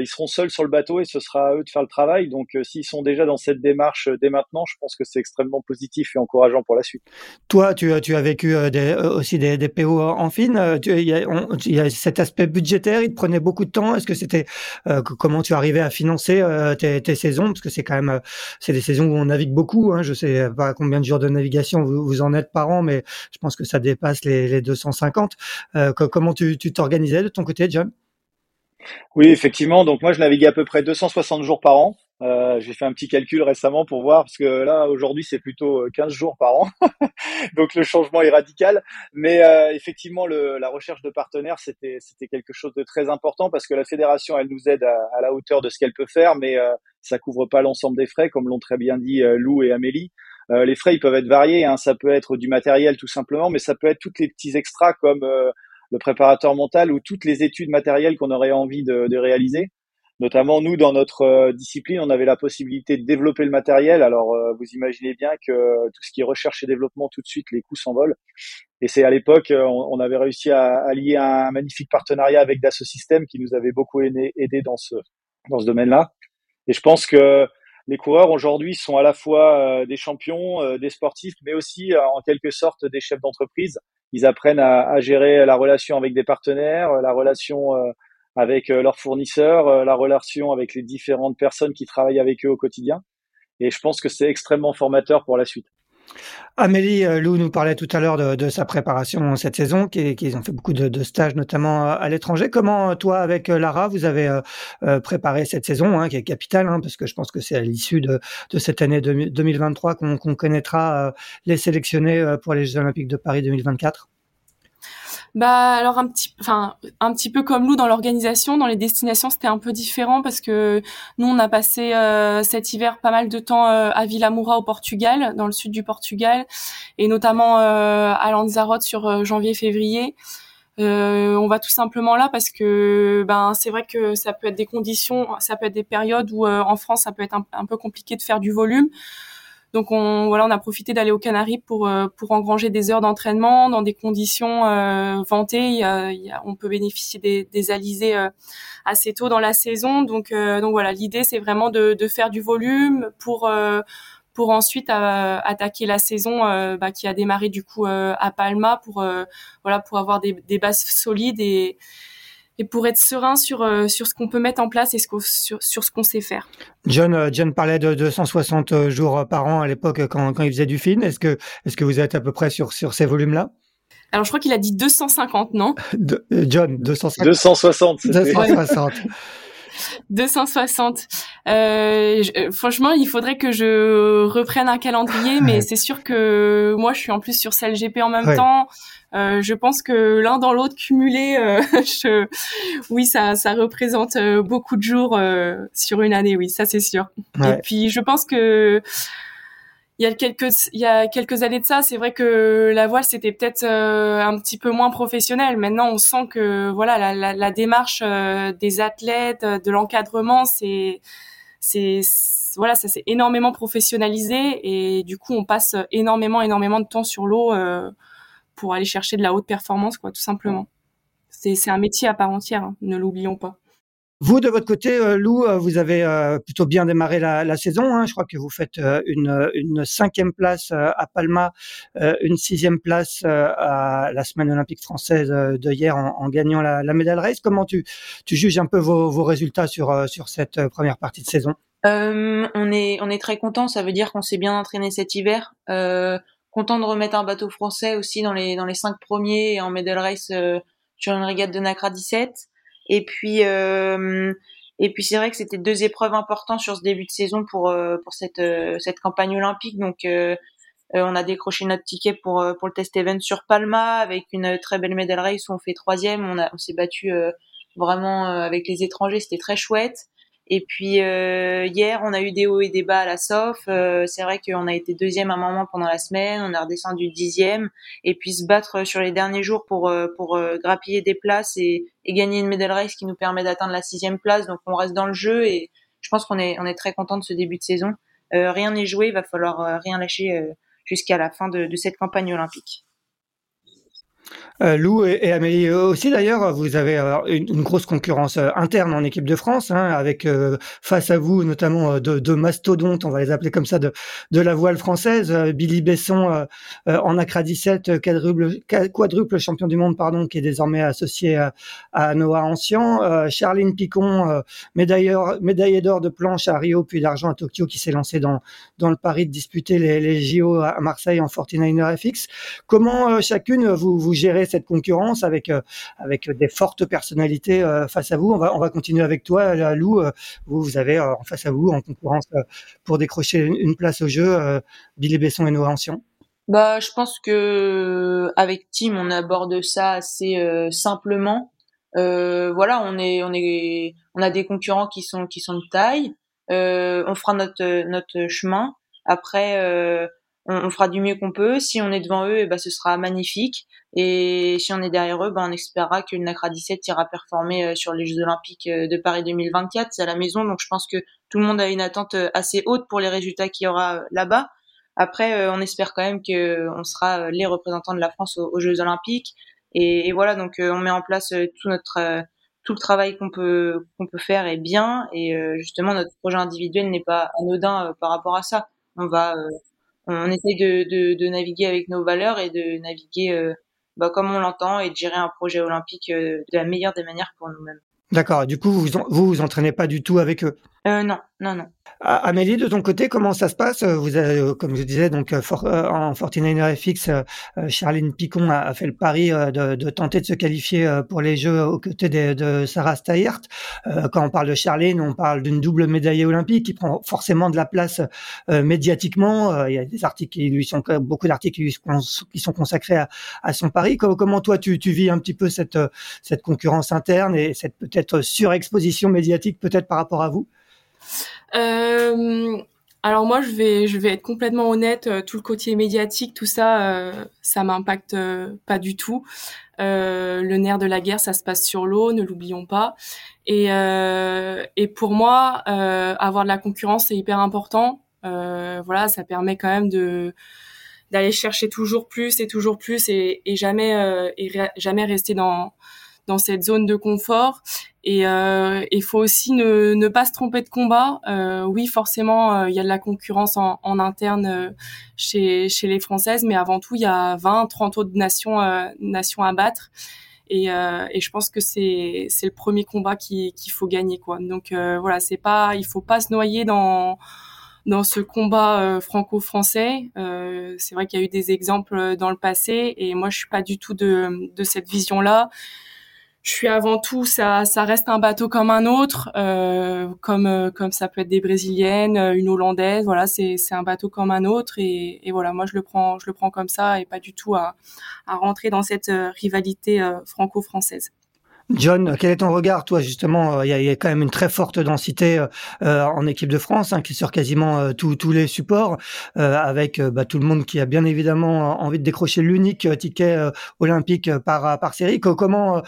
ils seront seuls sur le bateau et ce sera à eux de faire le travail. Donc, euh, s'ils sont déjà dans cette démarche dès maintenant, je pense que c'est extrêmement positif et encourageant pour la suite. Toi, tu, tu as vécu des, aussi des, des, PO en fine. Il y, y, a cet aspect budgétaire, il te prenait beaucoup de temps. Est-ce que c'était comment tu arrivais à financer tes, tes, saisons? Parce que c'est quand même c'est des saisons où on navigue beaucoup. Hein. Je sais pas combien de jours de navigation vous, vous, en êtes par an, mais je pense que ça dépasse les, les 250. comment tu t'organisais de ton côté, John? Oui, effectivement. Donc moi, je naviguais à peu près 260 jours par an. Euh, j'ai fait un petit calcul récemment pour voir, parce que là, aujourd'hui, c'est plutôt 15 euh, jours par an. [laughs] Donc le changement est radical. Mais euh, effectivement, le, la recherche de partenaires, c'était c'était quelque chose de très important parce que la fédération, elle nous aide à, à la hauteur de ce qu'elle peut faire, mais euh, ça couvre pas l'ensemble des frais, comme l'ont très bien dit euh, Lou et Amélie. les frais, ils peuvent être variés. Hein. Ça peut être du matériel tout simplement, mais ça peut être tous les petits extras comme le préparateur mental ou toutes les études matérielles qu'on aurait envie de, de, réaliser. Notamment nous, dans notre euh, discipline, on avait la possibilité de développer le matériel. Alors, euh, vous imaginez bien que tout ce qui est recherche et développement, tout de suite, les coûts s'envolent. Et c'est à l'époque, euh, on, avait réussi à, lier un magnifique partenariat avec Dassault Systèmes qui nous avait beaucoup aidé dans ce dans ce domaine-là. Et je pense que les coureurs aujourd'hui sont à la fois des champions, des sportifs, mais aussi en quelque sorte des chefs d'entreprise ils apprennent à, à, gérer la relation avec des partenaires, la relation euh, avec euh, leurs fournisseurs, euh, la relation avec les différentes personnes qui travaillent avec eux au quotidien. Et je pense que c'est extrêmement formateur pour la suite. Amélie Lou nous parlait tout à l'heure de, sa préparation cette saison, qu'ils ont fait beaucoup de, stages, notamment à l'étranger. Comment, toi, avec Lara, vous avez euh, préparé cette saison, hein, qui est capitale, hein, parce que je pense que c'est à l'issue de, cette année 2023 qu'on connaîtra euh, les sélectionnés pour les Jeux Olympiques de Paris 2024 bah alors un petit, enfin un petit peu comme nous dans l'organisation, dans les destinations, c'était un peu différent parce que nous on a passé euh, cet hiver pas mal de temps euh, à Villamoura au Portugal, dans le sud du Portugal, et notamment euh, à Lanzarote sur euh, janvier-février. Euh, on va tout simplement là parce que ben c'est vrai que ça peut être des conditions, ça peut être des périodes où en France ça peut être un peu compliqué de faire du volume. Donc on voilà, on a profité d'aller aux Canaries pour pour engranger des heures d'entraînement dans des conditions vantées. on peut bénéficier des, des alizés assez tôt dans la saison. Donc donc voilà, l'idée c'est vraiment de, faire du volume pour pour ensuite euh, attaquer la saison euh, bah, qui a démarré du coup euh, à Palma pour voilà pour avoir des, des, bases solides et et pour être serein sur sur ce qu'on peut mettre en place et ce sur, sur ce qu'on sait faire. John John parlait de 260 jours par an à l'époque quand, quand il faisait du film. Est-ce que est-ce que vous êtes à peu près sur sur ces volumes là alors je crois qu'il a dit 250, non? [laughs] John, 250. 260. 260. 260. Euh, euh, franchement, il faudrait que je reprenne un calendrier, mais c'est sûr que moi, je suis en plus sur CLGP en même temps. Euh, je pense que l'un dans l'autre cumulé, euh, [laughs] je... oui, ça, ça représente beaucoup de jours sur une année, oui, ça c'est sûr. Et puis, je pense que il y a quelques il y a quelques années de ça, c'est vrai que la voile c'était peut-être euh, un petit peu moins professionnel. Maintenant, on sent que voilà la, la, la démarche euh, des athlètes, de l'encadrement, c'est c'est voilà, ça s'est énormément professionnalisé et du coup, on passe énormément énormément de temps sur l'eau euh, pour aller chercher de la haute performance quoi, tout simplement. C'est un métier à part entière, hein, ne l'oublions pas. Vous, de votre côté, euh, Lou, euh, vous avez euh, plutôt bien démarré la, saison. Hein. Je crois que vous faites une, cinquième place à Palma, une sixième place à la semaine olympique française de hier en, gagnant la, la, race. Comment tu, tu juges un peu vos, vos résultats sur, sur cette première partie de saison? On est on est très content. Ça veut dire qu'on s'est bien entraîné cet hiver. content de remettre un bateau français aussi dans les dans les cinq premiers et en medal race sur une régate de Nacra 17. Et puis euh, et puis c'est vrai que c'était deux épreuves importantes sur ce début de saison pour euh, pour cette euh, cette campagne olympique. Donc on a décroché notre ticket pour pour le test event sur Palma avec une très belle médaille race où on fait troisième. On a on s'est battu vraiment avec les étrangers, c'était très chouette. Et puis euh, hier, on a eu des hauts et des bas à la SOF. Euh, c'est vrai qu'on a été deuxième à un moment pendant la semaine, on a redescendu dixième, et puis se battre sur les derniers jours pour euh, pour grappiller des places et, et, gagner une médaille race qui nous permet d'atteindre la sixième place. Donc on reste dans le jeu et je pense qu'on est on est très content de ce début de saison. rien n'est joué, il va falloir rien lâcher jusqu'à la fin de, de cette campagne olympique. Euh, Lou et, Amélie aussi d'ailleurs, vous avez euh, une, grosse concurrence euh, interne en équipe de France, hein, avec face à vous notamment deux, mastodontes, on va les appeler comme ça, de, de la voile française. Billy Besson en Accra 17, quadruple, champion du monde, pardon, qui est désormais associé à, Noah Ancien. Charline Picon, médaillée d'or de planche à Rio, puis d'argent à Tokyo, qui s'est lancée dans, dans le pari de disputer les, les JO à Marseille en 49er FX. Comment chacune vous gérez cette concurrence avec euh, avec des fortes personnalités euh, face à vous. On va on va continuer avec toi, euh, Lou. Vous vous avez en face à vous en concurrence pour décrocher une place au jeu, Billy Besson et Noah Ancien. Bah, je pense que avec Tim, on aborde ça assez simplement. Voilà, on est, on est, on a des concurrents qui sont, qui sont de taille. On fera notre, notre chemin. Après, euh, on, fera du mieux qu'on peut. Si on est devant eux, et eh ben, ce sera magnifique. Et si on est derrière eux, ben, on espérera que le NACRA 17 ira performer euh, sur les Jeux Olympiques euh, de Paris 2024. C'est à la maison, donc je pense que tout le monde a une attente euh, assez haute pour les résultats qu'il y aura là-bas. Après, on espère quand même que on sera les représentants de la France aux, Jeux Olympiques. Et, voilà, donc on met en place tout notre tout le travail qu'on peut qu'on peut faire est bien. Et justement, notre projet individuel n'est pas anodin par rapport à ça. On va on essaye de, de, naviguer avec nos valeurs et de naviguer euh, bah, comme on l'entend et de gérer un projet olympique euh, de la meilleure des manières pour nous-mêmes. D'accord. Du coup, vous, vous vous entraînez pas du tout avec eux euh, Non, non, non. Amélie, de ton côté, comment ça se passe? Vous avez, euh, comme je disais, donc euh, euh, en 49er FX, Charline Picon a, fait le pari de, tenter de se qualifier pour les Jeux aux côtés de, Sarah Steyert. Quand on parle de Charline, on parle d'une double médaillée olympique qui prend forcément de la place médiatiquement. Il y a des articles qui lui sont beaucoup d'articles qui sont consacrés à, son pari. Comment toi tu, tu, vis un petit peu cette cette concurrence interne et cette peut-être surexposition médiatique peut-être par rapport à vous? Euh, alors moi, je vais, je vais être complètement honnête. Euh, tout le côté médiatique, tout ça, euh, ça m'impacte pas du tout. Le nerf de la guerre, ça se passe sur l'eau, ne l'oublions pas. Et, pour moi, avoir de la concurrence, c'est hyper important. voilà, ça permet quand même de d'aller chercher toujours plus et toujours plus et jamais et jamais rester dans dans cette zone de confort. Et euh, il faut aussi ne, ne, pas se tromper de combat. Euh, oui, forcément, euh, il y a de la concurrence en, en interne euh, chez, chez les Françaises, mais avant tout, il y a 20, 30 autres nations, nations à battre. Et, et je pense que c'est le premier combat qu'il faut gagner quoi. Donc voilà, c'est pas, il faut pas se noyer dans dans ce combat franco-français. Euh, c'est vrai qu'il y a eu des exemples dans le passé et moi je suis pas du tout de, de cette vision-là je suis avant tout, ça, ça reste un bateau comme un autre, euh, comme euh, comme ça peut être des brésiliennes, euh, une hollandaise, voilà, c'est c'est un bateau comme un autre et, et voilà, moi je le prends je le prends comme ça et pas du tout à à rentrer dans cette rivalité franco-française. John, quel est ton regard, toi justement Il y, a, y, a, quand même une très forte densité euh, en équipe de France, hein, qui sur quasiment euh, tous les supports, euh, avec bah, tout le monde qui a bien évidemment envie de décrocher l'unique ticket olympique par par série. Comment,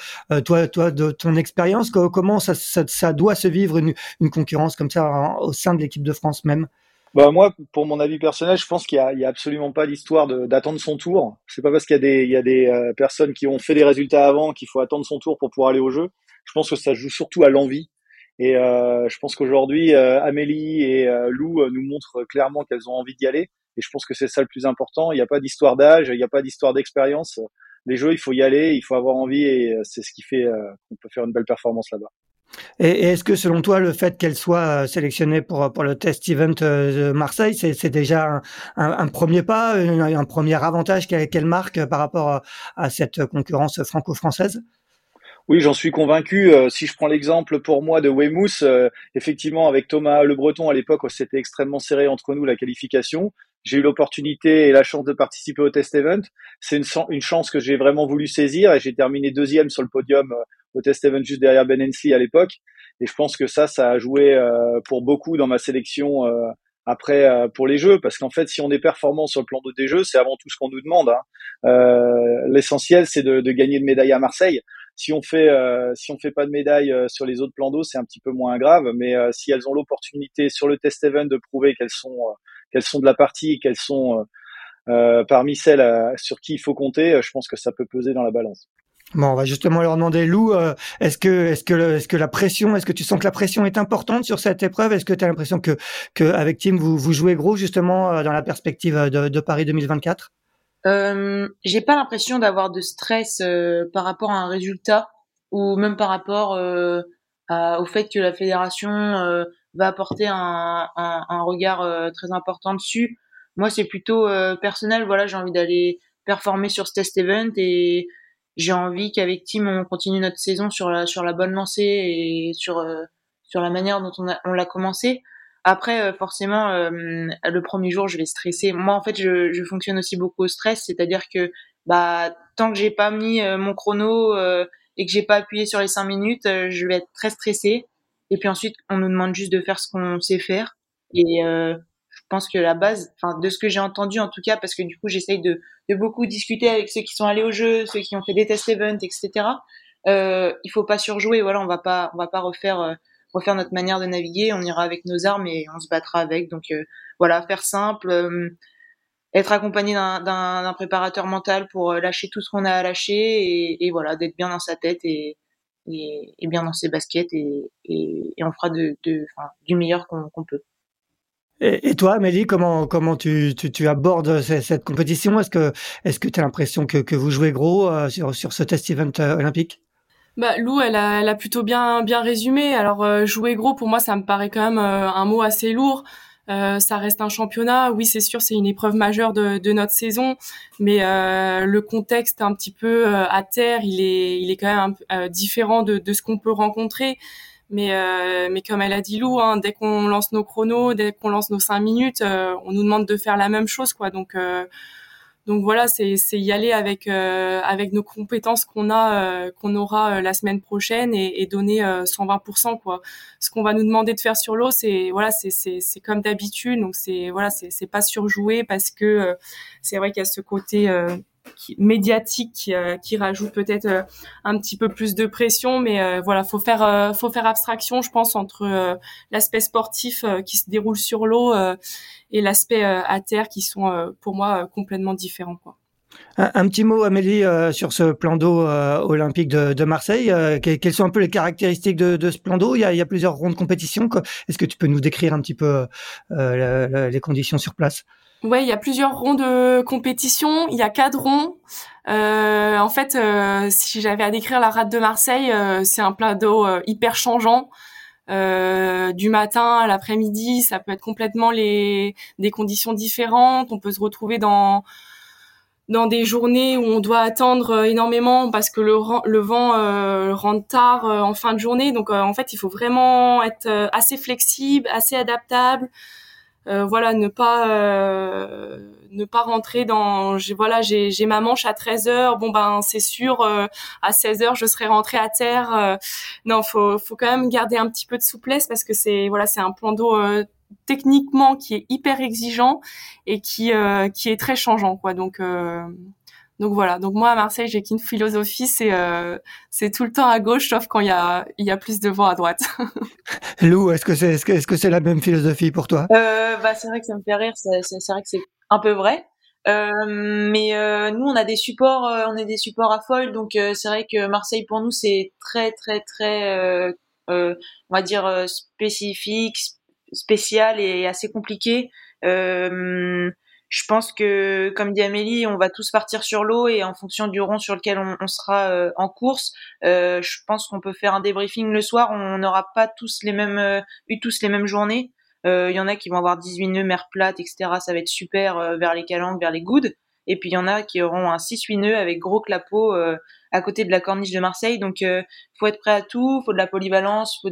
toi, toi, de ton expérience, comment ça, ça, ça, doit se vivre une, une concurrence comme ça au sein de l'équipe de France même? Bah moi, pour mon avis personnel, je pense qu'il y a, a absolument pas d'histoire d'attendre son tour. C'est pas parce qu'il y a des, il y a des euh, personnes qui ont fait des résultats avant qu'il faut attendre son tour pour pouvoir aller au jeu. Je pense que ça joue surtout à l'envie. Et euh, je pense qu'aujourd'hui, euh, Amélie et Lou nous montrent clairement qu'elles ont envie d'y aller. Et je pense que c'est ça le plus important. Il n'y a pas d'histoire d'âge, il n'y a pas d'histoire d'expérience. Les jeux, il faut y aller, il faut avoir envie, et c'est ce qui fait qu'on peut faire une belle performance là-bas. Et, est-ce que selon toi, le fait qu'elle soit euh, sélectionnée pour, pour le test event euh, de Marseille, c'est déjà un, premier pas, un, premier avantage qu'elle marque par rapport à, cette concurrence franco-française? Oui, j'en suis convaincu. Euh, si je prends l'exemple pour moi de Weymouth, effectivement, avec Thomas Le Breton à l'époque, c'était extrêmement serré entre nous la qualification. J'ai eu l'opportunité et la chance de participer au test event. C'est une, chance que j'ai vraiment voulu saisir et j'ai terminé deuxième sur le podium au test event juste derrière Ben Hensley à l'époque. Et je pense que ça, ça a joué euh, pour beaucoup dans ma sélection euh, après euh, pour les jeux, parce qu'en fait, si on est performant sur le plan de des jeux, c'est avant tout ce qu'on nous demande. Hein. L'essentiel, c'est de, de, gagner une médaille à Marseille. Si on fait si on fait pas de médaille sur les autres plans d'eau, c'est un petit peu moins grave. Mais si elles ont l'opportunité sur le test event de prouver qu'elles sont qu'elles sont de la partie, qu'elles sont parmi celles sur qui il faut compter, je pense que ça peut peser dans la balance. Bon, on va justement leur demander, Lou, euh, est-ce que, est-ce que, est-ce que la pression, est-ce que tu sens que la pression est importante sur cette épreuve? Est-ce que tu as l'impression que, que avec Tim vous, vous jouez gros justement euh, dans la perspective de, de Paris 2024 euh, J'ai pas l'impression d'avoir de stress euh, par rapport à un résultat ou même par rapport au fait que la fédération va apporter un, un, un regard très important dessus. Moi, c'est plutôt personnel. Voilà, j'ai envie d'aller performer sur ce test event et j'ai envie qu'avec Tim on continue notre saison sur la sur la bonne lancée et sur euh, sur la manière dont on a on l'a commencé. Après euh, forcément euh, le premier jour je vais stresser. Moi en fait je, je fonctionne aussi beaucoup au stress, c'est-à-dire que bah tant que j'ai pas mis mon chrono et que j'ai pas appuyé sur les cinq minutes, je vais être très stressée. Et puis ensuite on nous demande juste de faire ce qu'on sait faire et pense que la base, enfin de ce que j'ai entendu en tout cas, parce que du coup j'essaye de, de, beaucoup discuter avec ceux qui sont allés au jeu, ceux qui ont fait des test events, etc. Euh, il faut pas surjouer, voilà, on va pas, on va pas refaire euh, refaire notre manière de naviguer, on ira avec nos armes et on se battra avec. Donc euh, voilà, faire simple, euh, être accompagné d'un préparateur mental pour lâcher tout ce qu'on a à lâcher et, et voilà, d'être bien dans sa tête et, et, et, bien dans ses baskets et, et, on fera de, de, du meilleur qu'on peut. Et, toi, Amélie, comment comment tu, tu, tu abordes cette, compétition? Est-ce que est-ce que tu as l'impression que, que vous jouez gros euh, sur sur ce test event euh, olympique? Bah, Lou, elle a, elle a plutôt bien bien résumé. Alors euh, jouer gros, pour moi, ça me paraît quand même un mot assez lourd. ça reste un championnat. Oui, c'est sûr, c'est une épreuve majeure de, de notre saison, mais le contexte un petit peu à terre, il est, il est quand même différent de, de ce qu'on peut rencontrer. Mais, euh, mais comme elle a dit Lou, hein, dès qu'on lance nos chronos, dès qu'on lance nos cinq minutes, euh, on nous demande de faire la même chose, quoi. Donc, euh, donc voilà, c'est y aller avec avec nos compétences qu'on a, qu'on aura la semaine prochaine et, et donner 120%, quoi. Ce qu'on va nous demander de faire sur l'eau, c'est voilà, c'est c'est comme d'habitude. Donc c'est voilà, c'est c'est pas surjoué parce que c'est vrai qu'il y a ce côté médiatique qui, qui rajoute peut-être un petit peu plus de pression, mais voilà, faut faire faut faire abstraction, je pense, entre l'aspect sportif qui se déroule sur l'eau et l'aspect à terre qui sont pour moi complètement différents. Un, petit mot, Amélie, euh, sur ce plan d'eau euh, olympique de, Marseille. Euh, quelles sont un peu les caractéristiques de, ce plan d'eau? Il, y a plusieurs rondes de compétition. Est-ce que tu peux nous décrire un petit peu les conditions sur place? Ouais, il y a plusieurs ronds de compétition. Il y a quatre ronds. en fait, si j'avais à décrire la rade de Marseille, c'est un plan d'eau hyper changeant. du matin à l'après-midi, ça peut être complètement les des conditions différentes. On peut se retrouver dans dans des journées où on doit attendre euh, énormément parce que le, le vent euh, rentre tard euh, en fin de journée. Donc en fait, il faut vraiment être assez flexible, assez adaptable. Voilà, ne pas ne pas rentrer dans voilà, j'ai j'ai ma manche à 13 heures. Bon ben c'est sûr à 16 heures je serai rentrée à terre. non, faut faut quand même garder un petit peu de souplesse parce que c'est voilà, c'est un plan d'eau techniquement qui est hyper exigeant et qui euh, qui est très changeant quoi donc euh, donc voilà. Donc moi à Marseille j'ai qu'une philosophie c'est euh, c'est tout le temps à gauche sauf quand il y a il y a plus de vent à droite. [laughs] Lou est-ce que c'est est-ce que est-ce que c'est la même philosophie pour toi? Bah c'est vrai que ça me fait rire c'est c'est vrai que c'est un peu vrai. Mais nous on a des supports on est des supports à folle donc c'est vrai que Marseille pour nous c'est très très très on va dire spécifique spécial et assez compliqué. Euh, je pense que, comme dit Amélie, on va tous partir sur l'eau et en fonction du rond sur lequel on, sera euh, en course, euh, je pense qu'on peut faire un débriefing le soir. On n'aura pas tous les mêmes euh, eu tous les mêmes journées. Il y en a qui vont avoir 18 nœuds, mer plate, etc. Ça va être super vers les calanques, vers les goudes. Et puis il y en a qui auront un 6-8 nœuds avec gros clapot à côté de la corniche de Marseille. Donc faut être prêt à tout, faut de la polyvalence, faut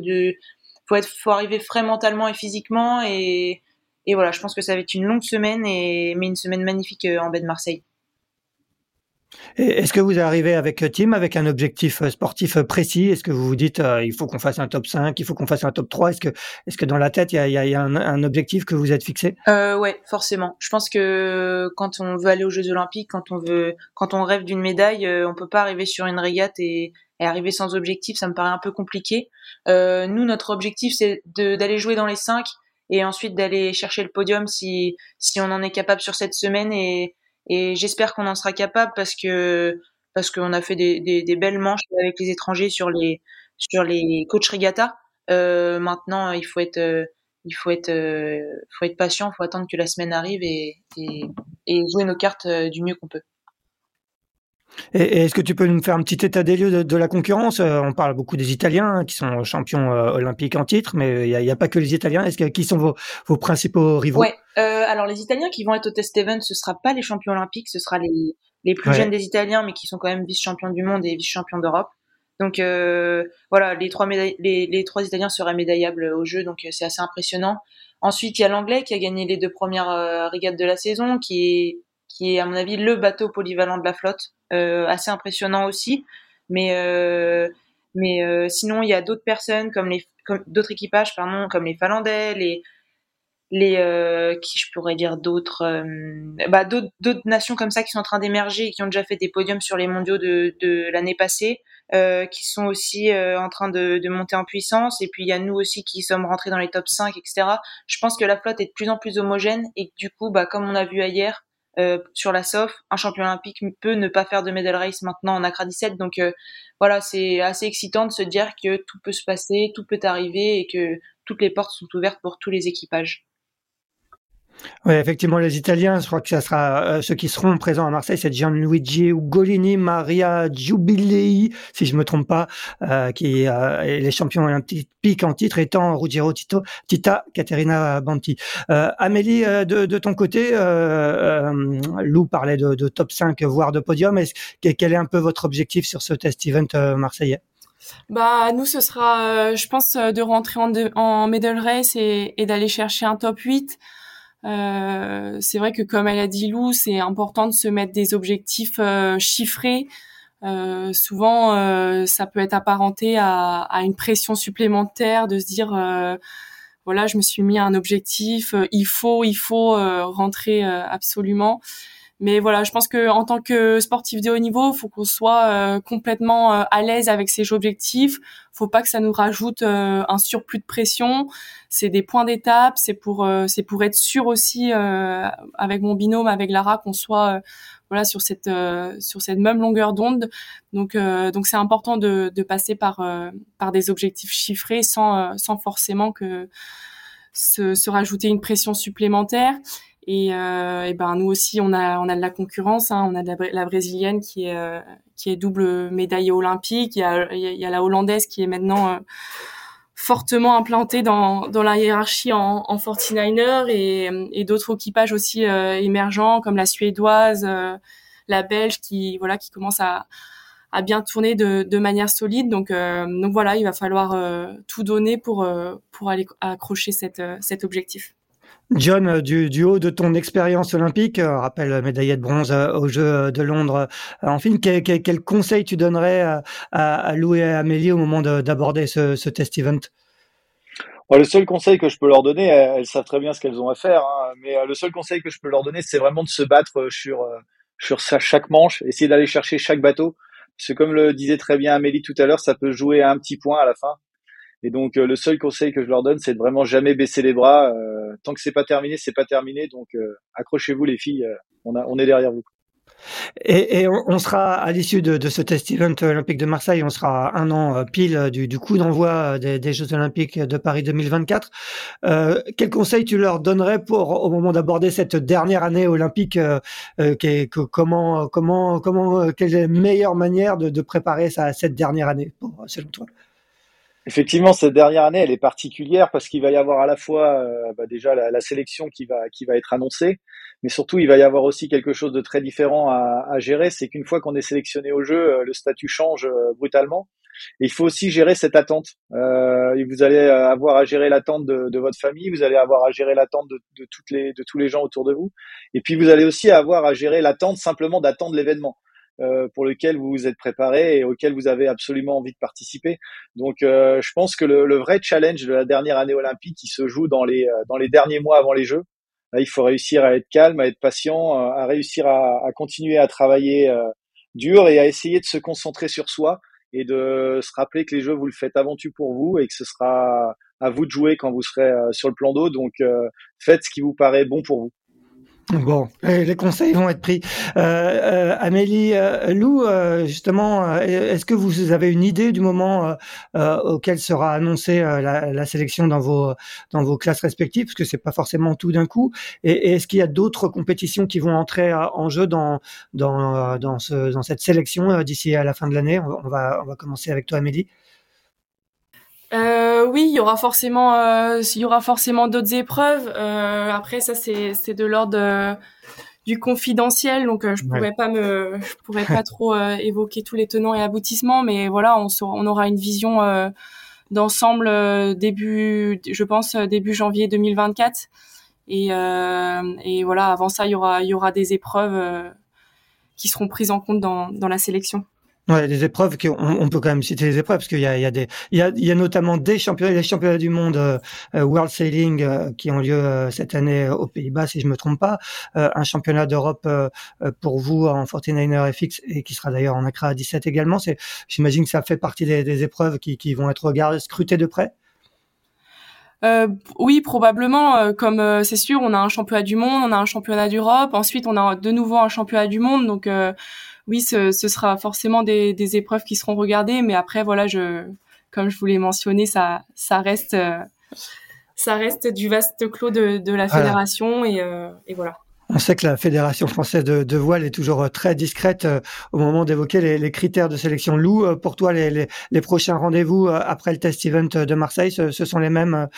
faut être, faut arriver frais mentalement et physiquement et, et voilà, je pense que ça va être une longue semaine et mais une semaine magnifique euh, en baie de Marseille. Est-ce que vous arrivez avec Tim avec un objectif euh, sportif euh, précis? Est-ce que vous vous dites il faut qu'on fasse un top 5, il faut qu'on fasse un top 3 Est-ce que, dans la tête il y a, y a un, un, objectif que vous êtes fixé? Euh, Ouais, forcément. Je pense que quand on veut aller aux Jeux Olympiques, quand on veut, quand on rêve d'une médaille, on peut pas arriver sur une régate et, et arriver sans objectif, ça me paraît un peu compliqué. Euh, nous, notre objectif, c'est d'aller jouer dans les 5 et ensuite d'aller chercher le podium si, si on en est capable sur cette semaine. Et, et j'espère qu'on en sera capable parce que parce qu'on a fait des, des, des, belles manches avec les étrangers sur les sur les coachs regatta. Euh, maintenant, il faut être il faut être euh, faut être patient, faut attendre que la semaine arrive et, et, et jouer nos cartes euh, du mieux qu'on peut. Et, est-ce que tu peux nous faire un petit état des lieux de, la concurrence? Euh, On parle beaucoup des Italiens hein, qui sont champions euh, olympiques en titre, mais il n'y a, pas que les Italiens. Est-ce que qui sont vos, vos principaux rivaux? Ouais. Euh, alors les Italiens qui vont être au test event, ce sera pas les champions olympiques, ce sera les, les plus jeunes des Italiens, mais qui sont quand même vice-champions du monde et vice-champions d'Europe. Donc euh, voilà, les trois les, les, trois Italiens seraient médaillables au jeu, donc c'est assez impressionnant. Ensuite, il y a l'anglais qui a gagné les deux premières régates de la saison, qui est qui est à mon avis le bateau polyvalent de la flotte, euh, assez impressionnant aussi. Mais euh, mais euh, sinon il y a d'autres personnes comme les comme d'autres équipages pardon comme les Finlandais, les les euh, qui je pourrais dire d'autres euh, bah d'autres nations comme ça qui sont en train d'émerger et qui ont déjà fait des podiums sur les mondiaux de de l'année passée euh, qui sont aussi en train de, de monter en puissance. Et puis il y a nous aussi qui sommes rentrés dans les top 5 etc je pense que la flotte est de plus en plus homogène et que du coup bah comme on a vu hier euh, sur la SOF, un champion olympique peut ne pas faire de medal race maintenant en Accra 17. Donc euh, voilà, c'est assez excitant de se dire que tout peut se passer, tout peut arriver et que toutes les portes sont ouvertes pour tous les équipages. Oui, effectivement, les Italiens, je crois que ça sera euh, ceux qui seront présents à Marseille, c'est Gianluigi Ugolini, Maria Giubilei, si je me trompe pas, euh, qui euh, est les champions olympiques en titre, étant Ruggiero Tito, Tita, Caterina Banti. Euh, Amélie, de, de, ton côté, Lou parlait de, de, top 5, voire de podium. Est quel est un peu votre objectif sur ce test event marseillais? Bah nous ce sera, je pense, de rentrer en, en medal race et, et d'aller chercher un top 8. Euh, c'est vrai que comme elle a dit Lou, c'est important de se mettre des objectifs euh, chiffrés. Euh, souvent, euh, ça peut être apparenté à, à, une pression supplémentaire de se dire, voilà, je me suis mis un objectif, il faut, il faut rentrer absolument. Mais voilà, je pense que en tant que sportif de haut niveau, faut qu'on soit euh, complètement euh, à l'aise avec ses objectifs. Faut pas que ça nous rajoute euh, un surplus de pression. C'est des points d'étape. C'est pour c'est pour être sûr aussi avec mon binôme, avec Lara, qu'on soit voilà sur cette sur cette même longueur d'onde. Donc donc c'est important de, de passer par par des objectifs chiffrés sans sans forcément que se, se rajouter une pression supplémentaire. Et, euh, et, ben nous aussi, on a on a de la concurrence. Hein. On a de la, brésilienne qui est euh, qui est double médaillée olympique. Il y a il y a la hollandaise qui est maintenant euh, fortement implantée dans dans la hiérarchie en, en 49er et, et d'autres équipages aussi euh, émergents comme la suédoise, la belge qui voilà qui commence à à bien tourner de, de manière solide. Donc, donc voilà, il va falloir tout donner pour pour aller accrocher cette, cet objectif. John, euh, du, haut de ton expérience olympique, euh, rappelle médaillé de bronze euh, aux Jeux de Londres en film, quel, quel, conseil tu donnerais à, à, Lou et à Amélie au moment d'aborder ce, test event? Le seul conseil que je peux leur donner, elles, savent très bien ce qu'elles ont à faire, hein, mais le seul conseil que je peux leur donner, c'est vraiment de se battre sur, sur chaque manche, essayer d'aller chercher chaque bateau. Parce que comme le disait très bien Amélie tout à l'heure, ça peut jouer à un petit point à la fin. Et donc le seul conseil que je leur donne, c'est de vraiment jamais baisser les bras tant que c'est pas terminé, c'est pas terminé. Donc euh, accrochez-vous les filles, euh, on, est derrière vous. Et, on, sera à l'issue de, ce test event olympique de Marseille, on sera un an euh, pile du, coup d'envoi des, Jeux olympiques de Paris 2024. Euh, quel conseil tu leur donnerais pour au moment d'aborder cette dernière année olympique Comment, comment, comment, quelle est la meilleure manière de, préparer cette dernière année selon toi? Effectivement, cette dernière année, elle est particulière parce qu'il va y avoir à la fois euh, bah déjà la, sélection qui va qui va être annoncée, mais surtout il va y avoir aussi quelque chose de très différent à, gérer. C'est qu'une fois qu'on est sélectionné au jeu, euh, le statut change euh, brutalement. Et il faut aussi gérer cette attente. Vous allez avoir à gérer l'attente de, de, votre famille, vous allez avoir à gérer l'attente de, de, toutes les de tous les gens autour de vous, et puis vous allez aussi avoir à gérer l'attente simplement d'attendre l'événement. Euh, pour lequel vous vous êtes préparé et auquel vous avez absolument envie de participer. Donc, euh, je pense que le, le, vrai challenge de la dernière année olympique, qui se joue dans les euh, dans les derniers mois avant les Jeux. Il faut réussir à être calme, à être patient, à réussir à, à continuer à travailler dur et à essayer de se concentrer sur soi et de se rappeler que les Jeux vous le faites avant tout pour vous et que ce sera à vous de jouer quand vous serez sur le plan d'eau. Donc, faites ce qui vous paraît bon pour vous. Bon, les conseils vont être pris. Euh, euh, Amélie, euh, Lou, justement, est-ce que vous avez une idée du moment auquel sera annoncée la, sélection dans vos dans vos classes respectives, parce que c'est pas forcément tout d'un coup. Et, est-ce qu'il y a d'autres compétitions qui vont entrer en jeu dans dans dans, ce, dans cette sélection d'ici à la fin de l'année? On va on va commencer avec toi, Amélie. Euh, oui, il y aura forcément, euh, il y aura forcément d'autres épreuves. Euh, après, ça c'est c'est de l'ordre euh, du confidentiel, donc euh, je pourrais pas me, je pourrais pas trop évoquer tous les tenants et aboutissements, mais voilà, on on aura une vision d'ensemble début, je pense début janvier 2024. Et, et voilà, avant ça, il y aura il y aura des épreuves qui seront prises en compte dans dans la sélection. Ouais, des épreuves qu'on on peut quand même citer les épreuves parce qu'il y a, il y a des il y a, il y a notamment des championnats les championnats du monde euh, euh, World Sailing euh, qui ont lieu cette année aux Pays-Bas si je me trompe pas un championnat d'Europe pour vous en 49er FX et qui sera d'ailleurs en Accra à 17 également c'est j'imagine que ça fait partie des, des épreuves qui, qui vont être regardées scrutées de près? Euh, oui, probablement. comme c'est sûr, on a un championnat du monde, on a un championnat d'Europe. Ensuite, on a de nouveau un championnat du monde. Donc, oui, ce, ce, sera forcément des, des, épreuves qui seront regardées, mais après, voilà, je, comme je vous l'ai mentionné, ça, ça reste, euh, ça reste du vaste clos de, de la fédération et, euh, et, voilà. On sait que la fédération française de, de voile est toujours euh, très discrète au moment d'évoquer les, les, critères de sélection. Lou, pour toi, les, les, les prochains rendez-vous après le test event de Marseille, ce, ce sont les mêmes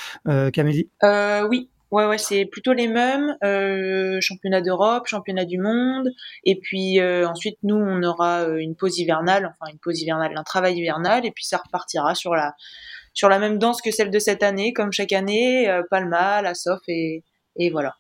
qu'Amélie? Euh, Oui, Ouais, ouais, c'est plutôt les mêmes. Euh, championnat d'Europe, championnat du monde. Et puis euh, ensuite, nous, on aura euh, une pause hivernale, enfin une pause hivernale, un travail hivernal. Et puis ça repartira sur la, sur la même danse que celle de cette année, comme chaque année, Palma, la et, et voilà.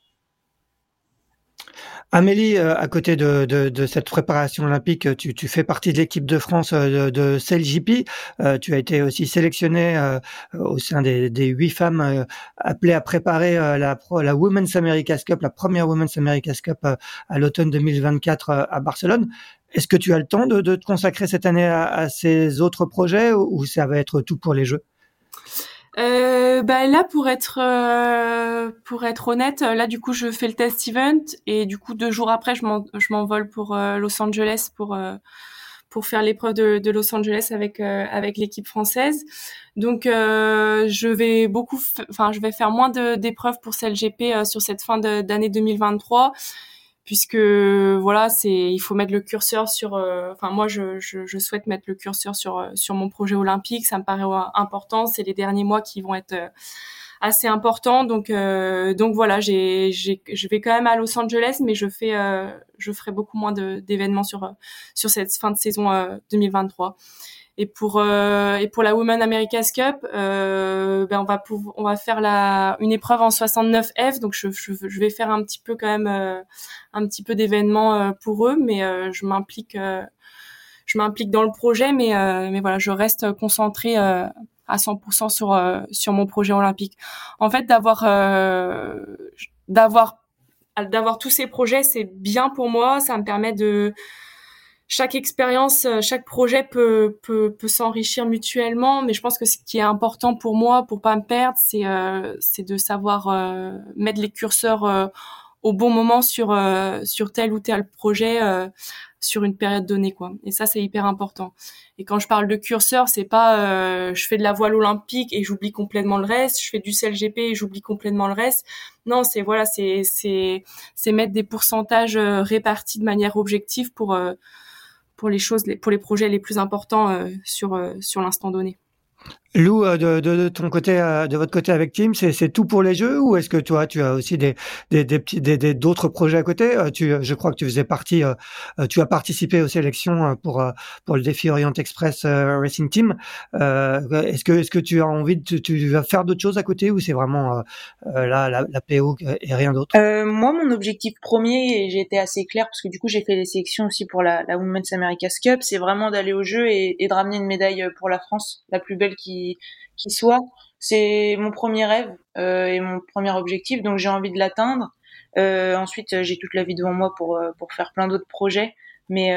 Amélie, euh, à côté de, cette préparation olympique, tu, fais partie de l'équipe de France euh, de, de. Euh, tu as été aussi sélectionnée au sein des, huit femmes appelées à préparer la, la Women's America's Cup, la première Women's America's Cup à l'automne 2024 à Barcelone. Est-ce que tu as le temps de, te consacrer cette année à ces autres projets ou ça va être tout pour les Jeux? Euh, bah là pour être euh, pour être honnête, là du coup je fais le test event et du coup deux jours après je m'envole pour euh, Los Angeles pour euh, pour faire l'épreuve de, de, Los Angeles avec avec l'équipe française. Donc je vais beaucoup, enfin je vais faire moins d'épreuves pour CLGP sur cette fin d'année 2023 puisque voilà, c'est il faut mettre le curseur sur. Euh, enfin, moi, je, souhaite mettre le curseur sur euh, sur mon projet olympique. Ça me paraît important. C'est les derniers mois qui vont être euh, assez importants. Donc donc voilà, j'ai je vais quand même à Los Angeles, mais je fais je ferai beaucoup moins d'événements sur sur cette fin de saison 2023. Et pour euh, et pour la Women America's Cup, euh, ben on va on va faire la une épreuve en 69 F, donc je, je, je vais faire un petit peu quand même euh, un petit peu d'événements euh, pour eux, mais euh, je m'implique je m'implique dans le projet, mais mais voilà, je reste concentrée à 100% sur sur mon projet olympique. En fait, d'avoir d'avoir d'avoir tous ces projets, c'est bien pour moi, ça me permet de chaque expérience, euh, chaque projet peut, peut, peut s'enrichir mutuellement, mais je pense que ce qui est important pour moi, pour pas me perdre, c'est euh, c'est de savoir euh, mettre les curseurs euh, au bon moment sur sur tel ou tel projet sur une période donnée quoi. Et ça c'est hyper important. Et quand je parle de curseur, c'est pas je fais de la voile olympique et j'oublie complètement le reste, je fais du CLGP et j'oublie complètement le reste. Non, c'est voilà, c'est c'est c'est mettre des pourcentages répartis de manière objective pour pour les choses, pour les projets les plus importants euh, sur euh, sur l'instant donné. Lou, euh, de, de, ton côté, euh, de votre côté avec Team, c'est tout pour les jeux ou est-ce que toi, tu as aussi des des des petits des d'autres projets à côté euh, Tu, je crois que tu faisais partie, tu as participé aux sélections pour pour le défi Orient Express Racing Team. est-ce que est-ce que tu as envie de tu, vas faire d'autres choses à côté ou c'est vraiment là la, la PO et rien d'autre? Moi, mon objectif premier, et j'ai été assez clair parce que du coup, j'ai fait des sélections aussi pour la, la Women's America's Cup, c'est vraiment d'aller au jeu et, et de ramener une médaille pour la France, la plus belle qui qui, soit. C'est mon premier rêve euh, et mon premier objectif, donc j'ai envie de l'atteindre. Euh, ensuite, j'ai toute la vie devant moi pour euh, pour faire plein d'autres projets. Mais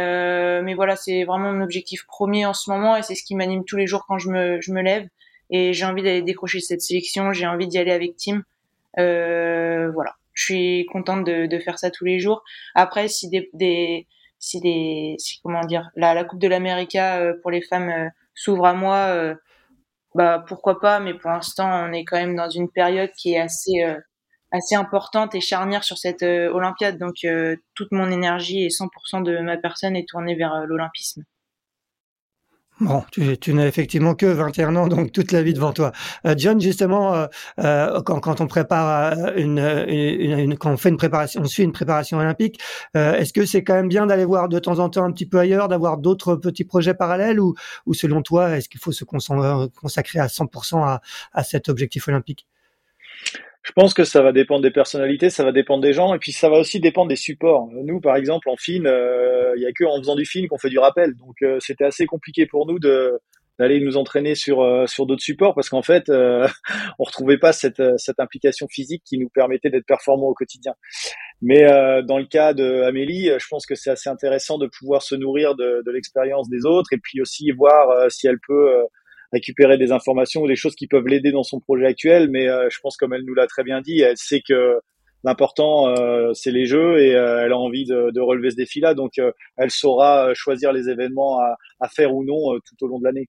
mais voilà, c'est vraiment mon objectif premier en ce moment et c'est ce qui m'anime tous les jours quand je me je me lève. Et j'ai envie d'aller décrocher cette sélection. J'ai envie d'y aller avec Tim. voilà, je suis contente de, faire ça tous les jours. Après, si des, si des si, comment dire la, la Coupe de l'Amérique pour les femmes s'ouvre à moi bah pourquoi pas, mais pour l'instant, on est quand même dans une période qui est assez euh, assez importante et charnière sur cette euh, Olympiade. Donc euh, toute mon énergie et 100% de ma personne est tournée vers l'olympisme. Bon, tu, tu n'as effectivement que 21 ans, donc toute la vie devant toi. Euh, John, justement, euh, euh quand, on prépare euh, une, quand on fait une préparation, on suit une préparation olympique, est-ce que c'est quand même bien d'aller voir de temps en temps un petit peu ailleurs, d'avoir d'autres petits projets parallèles, ou, ou selon toi, est-ce qu'il faut se consacrer à 100% à, à cet objectif olympique? Je pense que ça va dépendre des personnalités, ça va dépendre des gens, et puis ça va aussi dépendre des supports. Nous, par exemple, en fin, euh, il y a que en faisant du film qu'on fait du rappel, donc euh, c'était assez compliqué pour nous de d'aller nous entraîner sur euh, sur d'autres supports parce qu'en fait, [laughs] on retrouvait pas cette cette implication physique qui nous permettait d'être performants au quotidien. Mais dans le cas de Amélie, je pense que c'est assez intéressant de pouvoir se nourrir de, de l'expérience des autres et puis aussi voir si elle peut récupérer des informations ou des choses qui peuvent l'aider dans son projet actuel. Mais euh, je pense, comme elle nous l'a très bien dit, elle sait que l'important euh, c'est les jeux et euh, elle a envie de, relever ce défi-là. Donc elle saura choisir les événements à faire ou non tout au long de l'année.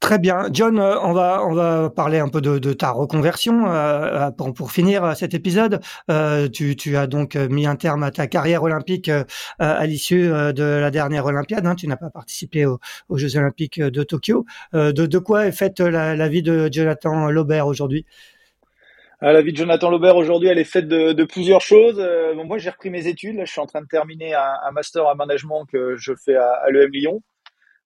Très bien. John, euh, on va, on va parler un peu de, de ta reconversion euh, euh pour, pour, finir cet épisode. Tu, tu, as donc mis un terme à ta carrière olympique à l'issue de la dernière Olympiade. Hein. Tu n'as pas participé aux, Jeux olympiques de Tokyo. De, de, quoi est faite la, la vie de Jonathan Laubert aujourd'hui? Ah, la vie de Jonathan Laubert aujourd'hui, elle est faite de, plusieurs choses. bon, moi, j'ai repris mes études. Je suis en train de terminer un, un master en management que je fais à, à l'EM Lyon.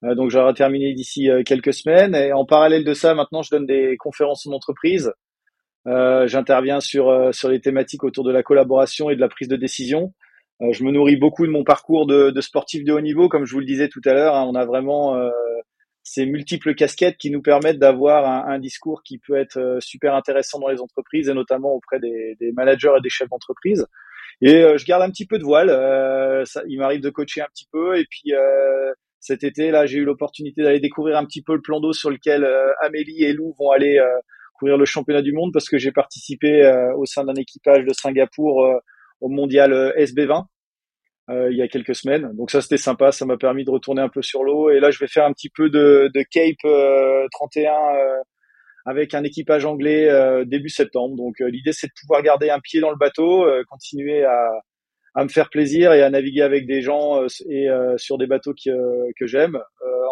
Euh, donc j'aurai terminé d'ici euh, quelques semaines. Et en parallèle de ça, maintenant, je donne des conférences en entreprise. J'interviens sur sur les thématiques autour de la collaboration et de la prise de décision. je me nourris beaucoup de mon parcours de, de, sportif de haut niveau, comme je vous le disais tout à l'heure. Hein, on a vraiment ces multiples casquettes qui nous permettent d'avoir un, un, discours qui peut être super intéressant dans les entreprises et notamment auprès des, des managers et des chefs d'entreprise. Et euh, je garde un petit peu de voile. Euh, ça, il m'arrive de coacher un petit peu. Et puis euh, cet été, là, j'ai eu l'opportunité d'aller découvrir un petit peu le plan d'eau sur lequel Amélie et Lou vont aller courir le championnat du monde parce que j'ai participé au sein d'un équipage de Singapour au mondial SB20 il y a quelques semaines. Donc ça, c'était sympa. Ça m'a permis de retourner un peu sur l'eau. Et là, je vais faire un petit peu de, Cape 31 avec un équipage anglais euh, début septembre. Donc euh, l'idée c'est de pouvoir garder un pied dans le bateau, euh, continuer à, à me faire plaisir et à naviguer avec des gens et sur des bateaux que, que j'aime.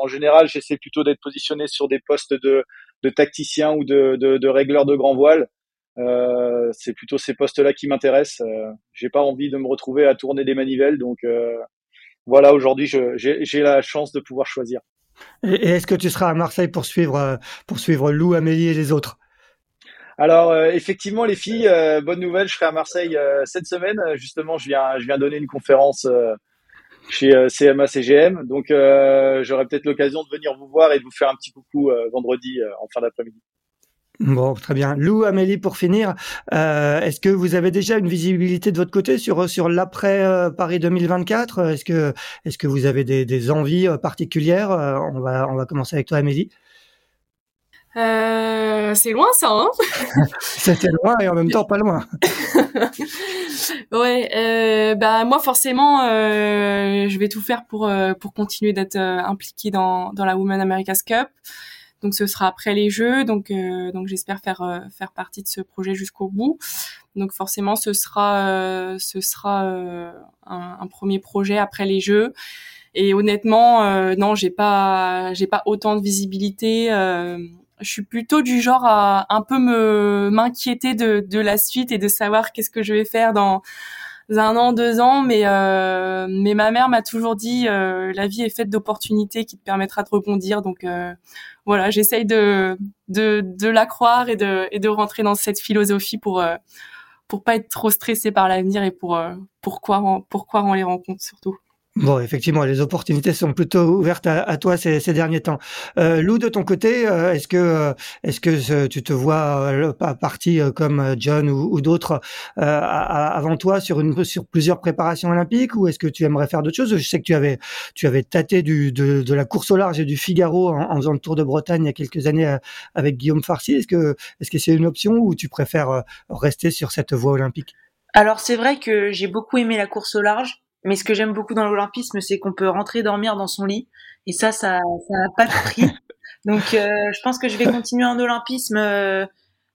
en général, j'essaie plutôt d'être positionné sur des postes de, de tacticien ou de, de, de régleur de grand voile. Euh, c'est plutôt ces postes-là qui m'intéressent. Euh, j'ai pas envie de me retrouver à tourner des manivelles, donc voilà. Aujourd'hui, j'ai la chance de pouvoir choisir. Et, est-ce que tu seras à Marseille pour suivre, euh, pour suivre Lou, Amélie et les autres? Alors euh, effectivement les filles, euh, bonne nouvelle, je serai à Marseille cette semaine. Justement, je viens, je viens donner une conférence chez CMA CGM, donc j'aurai peut-être l'occasion de venir vous voir et de vous faire un petit coucou vendredi en fin d'après-midi. Bon, très bien. Lou, Amélie, pour finir, euh, est-ce que vous avez déjà une visibilité de votre côté sur sur l'après euh, Paris 2024 Est-ce que est-ce que vous avez des, des envies euh, particulières? On va on va commencer avec toi, Amélie. C'est loin ça, hein? [laughs] C'était loin et en même temps pas loin. [laughs] ouais, bah moi forcément, je vais tout faire pour pour continuer d'être impliqué dans dans la Women America's Cup. Donc ce sera après les Jeux, donc euh, donc j'espère faire euh, faire partie de ce projet jusqu'au bout. Donc forcément ce sera euh, ce sera un, un, premier projet après les Jeux. Et honnêtement, non, j'ai pas j'ai pas autant de visibilité. Je suis plutôt du genre à un peu me m'inquiéter de de la suite et de savoir qu'est-ce que je vais faire dans un an, deux ans, mais euh, mais ma mère m'a toujours dit euh, la vie est faite d'opportunités qui te permettra de rebondir. Donc euh, voilà, j'essaye de, de de la croire et de et de rentrer dans cette philosophie pour pour pas être trop stressée par l'avenir et pour pourquoi pourquoi on les rencontre surtout. Bon, effectivement, les opportunités sont plutôt ouvertes à, toi ces, derniers temps. Euh, Lou, de ton côté, euh, est-ce que euh, est-ce que tu te vois euh, parti comme John ou, ou d'autres avant toi sur une sur plusieurs préparations olympiques, ou est-ce que tu aimerais faire d'autres choses? Je sais que tu avais tu avais tâté du, de, de, la course au large et du Figaro en, en, faisant le Tour de Bretagne il y a quelques années avec Guillaume Farcy. Est-ce que est-ce que c'est une option ou tu préfères rester sur cette voie olympique? Alors c'est vrai que j'ai beaucoup aimé la course au large mais ce que j'aime beaucoup dans l'olympisme, c'est qu'on peut rentrer dormir dans son lit. Et ça, ça n'a pas de prix. [laughs] Donc, euh, je pense que je vais continuer en olympisme. Euh,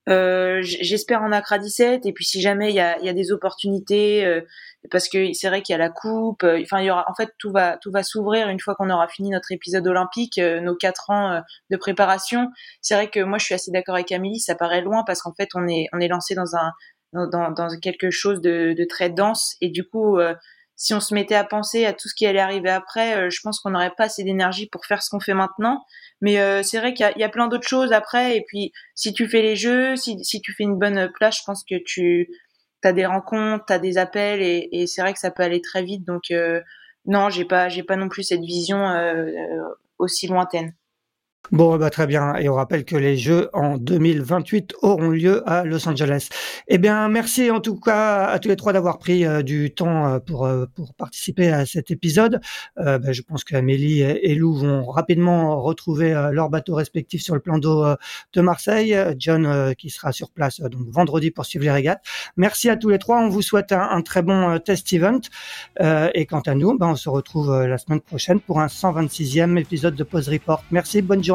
euh J'espère en Accra 17. Et puis, si jamais il y a, y a, des opportunités, euh, parce que c'est vrai qu'il y a la coupe. Euh, enfin, il y aura. En fait, tout va tout va s'ouvrir une fois qu'on aura fini notre épisode olympique, nos quatre ans de préparation. C'est vrai que moi, je suis assez d'accord avec Amélie. Ça paraît loin parce qu'en fait, on est on est lancé dans un dans, dans quelque chose de, de très dense et du coup si on se mettait à penser à tout ce qui allait arriver après, euh, je pense qu'on n'aurait pas assez d'énergie pour faire ce qu'on fait maintenant. Mais euh, c'est vrai qu'il y, a plein d'autres choses après. Et puis, si tu fais les jeux, si, tu fais une bonne place, je pense que tu as des rencontres, tu as des appels, et, et c'est vrai que ça peut aller très vite. Donc, euh, non, j'ai pas, j'ai pas non plus cette vision aussi lointaine. Bon, bah, très bien. Et on rappelle que les Jeux en 2028 auront lieu à Los Angeles. Eh bien, merci en tout cas à tous les trois d'avoir pris euh, du temps euh, pour, euh, pour participer à cet épisode. Bah, je pense qu'Amélie et Lou vont rapidement retrouver leur bateau respectif sur le plan d'eau de Marseille. John qui sera sur place donc vendredi pour suivre les régates. Merci à tous les trois. On vous souhaite un, très bon test event. et quant à nous, bah, on se retrouve la semaine prochaine pour un 126e épisode de Pause Report. Merci, bonne journée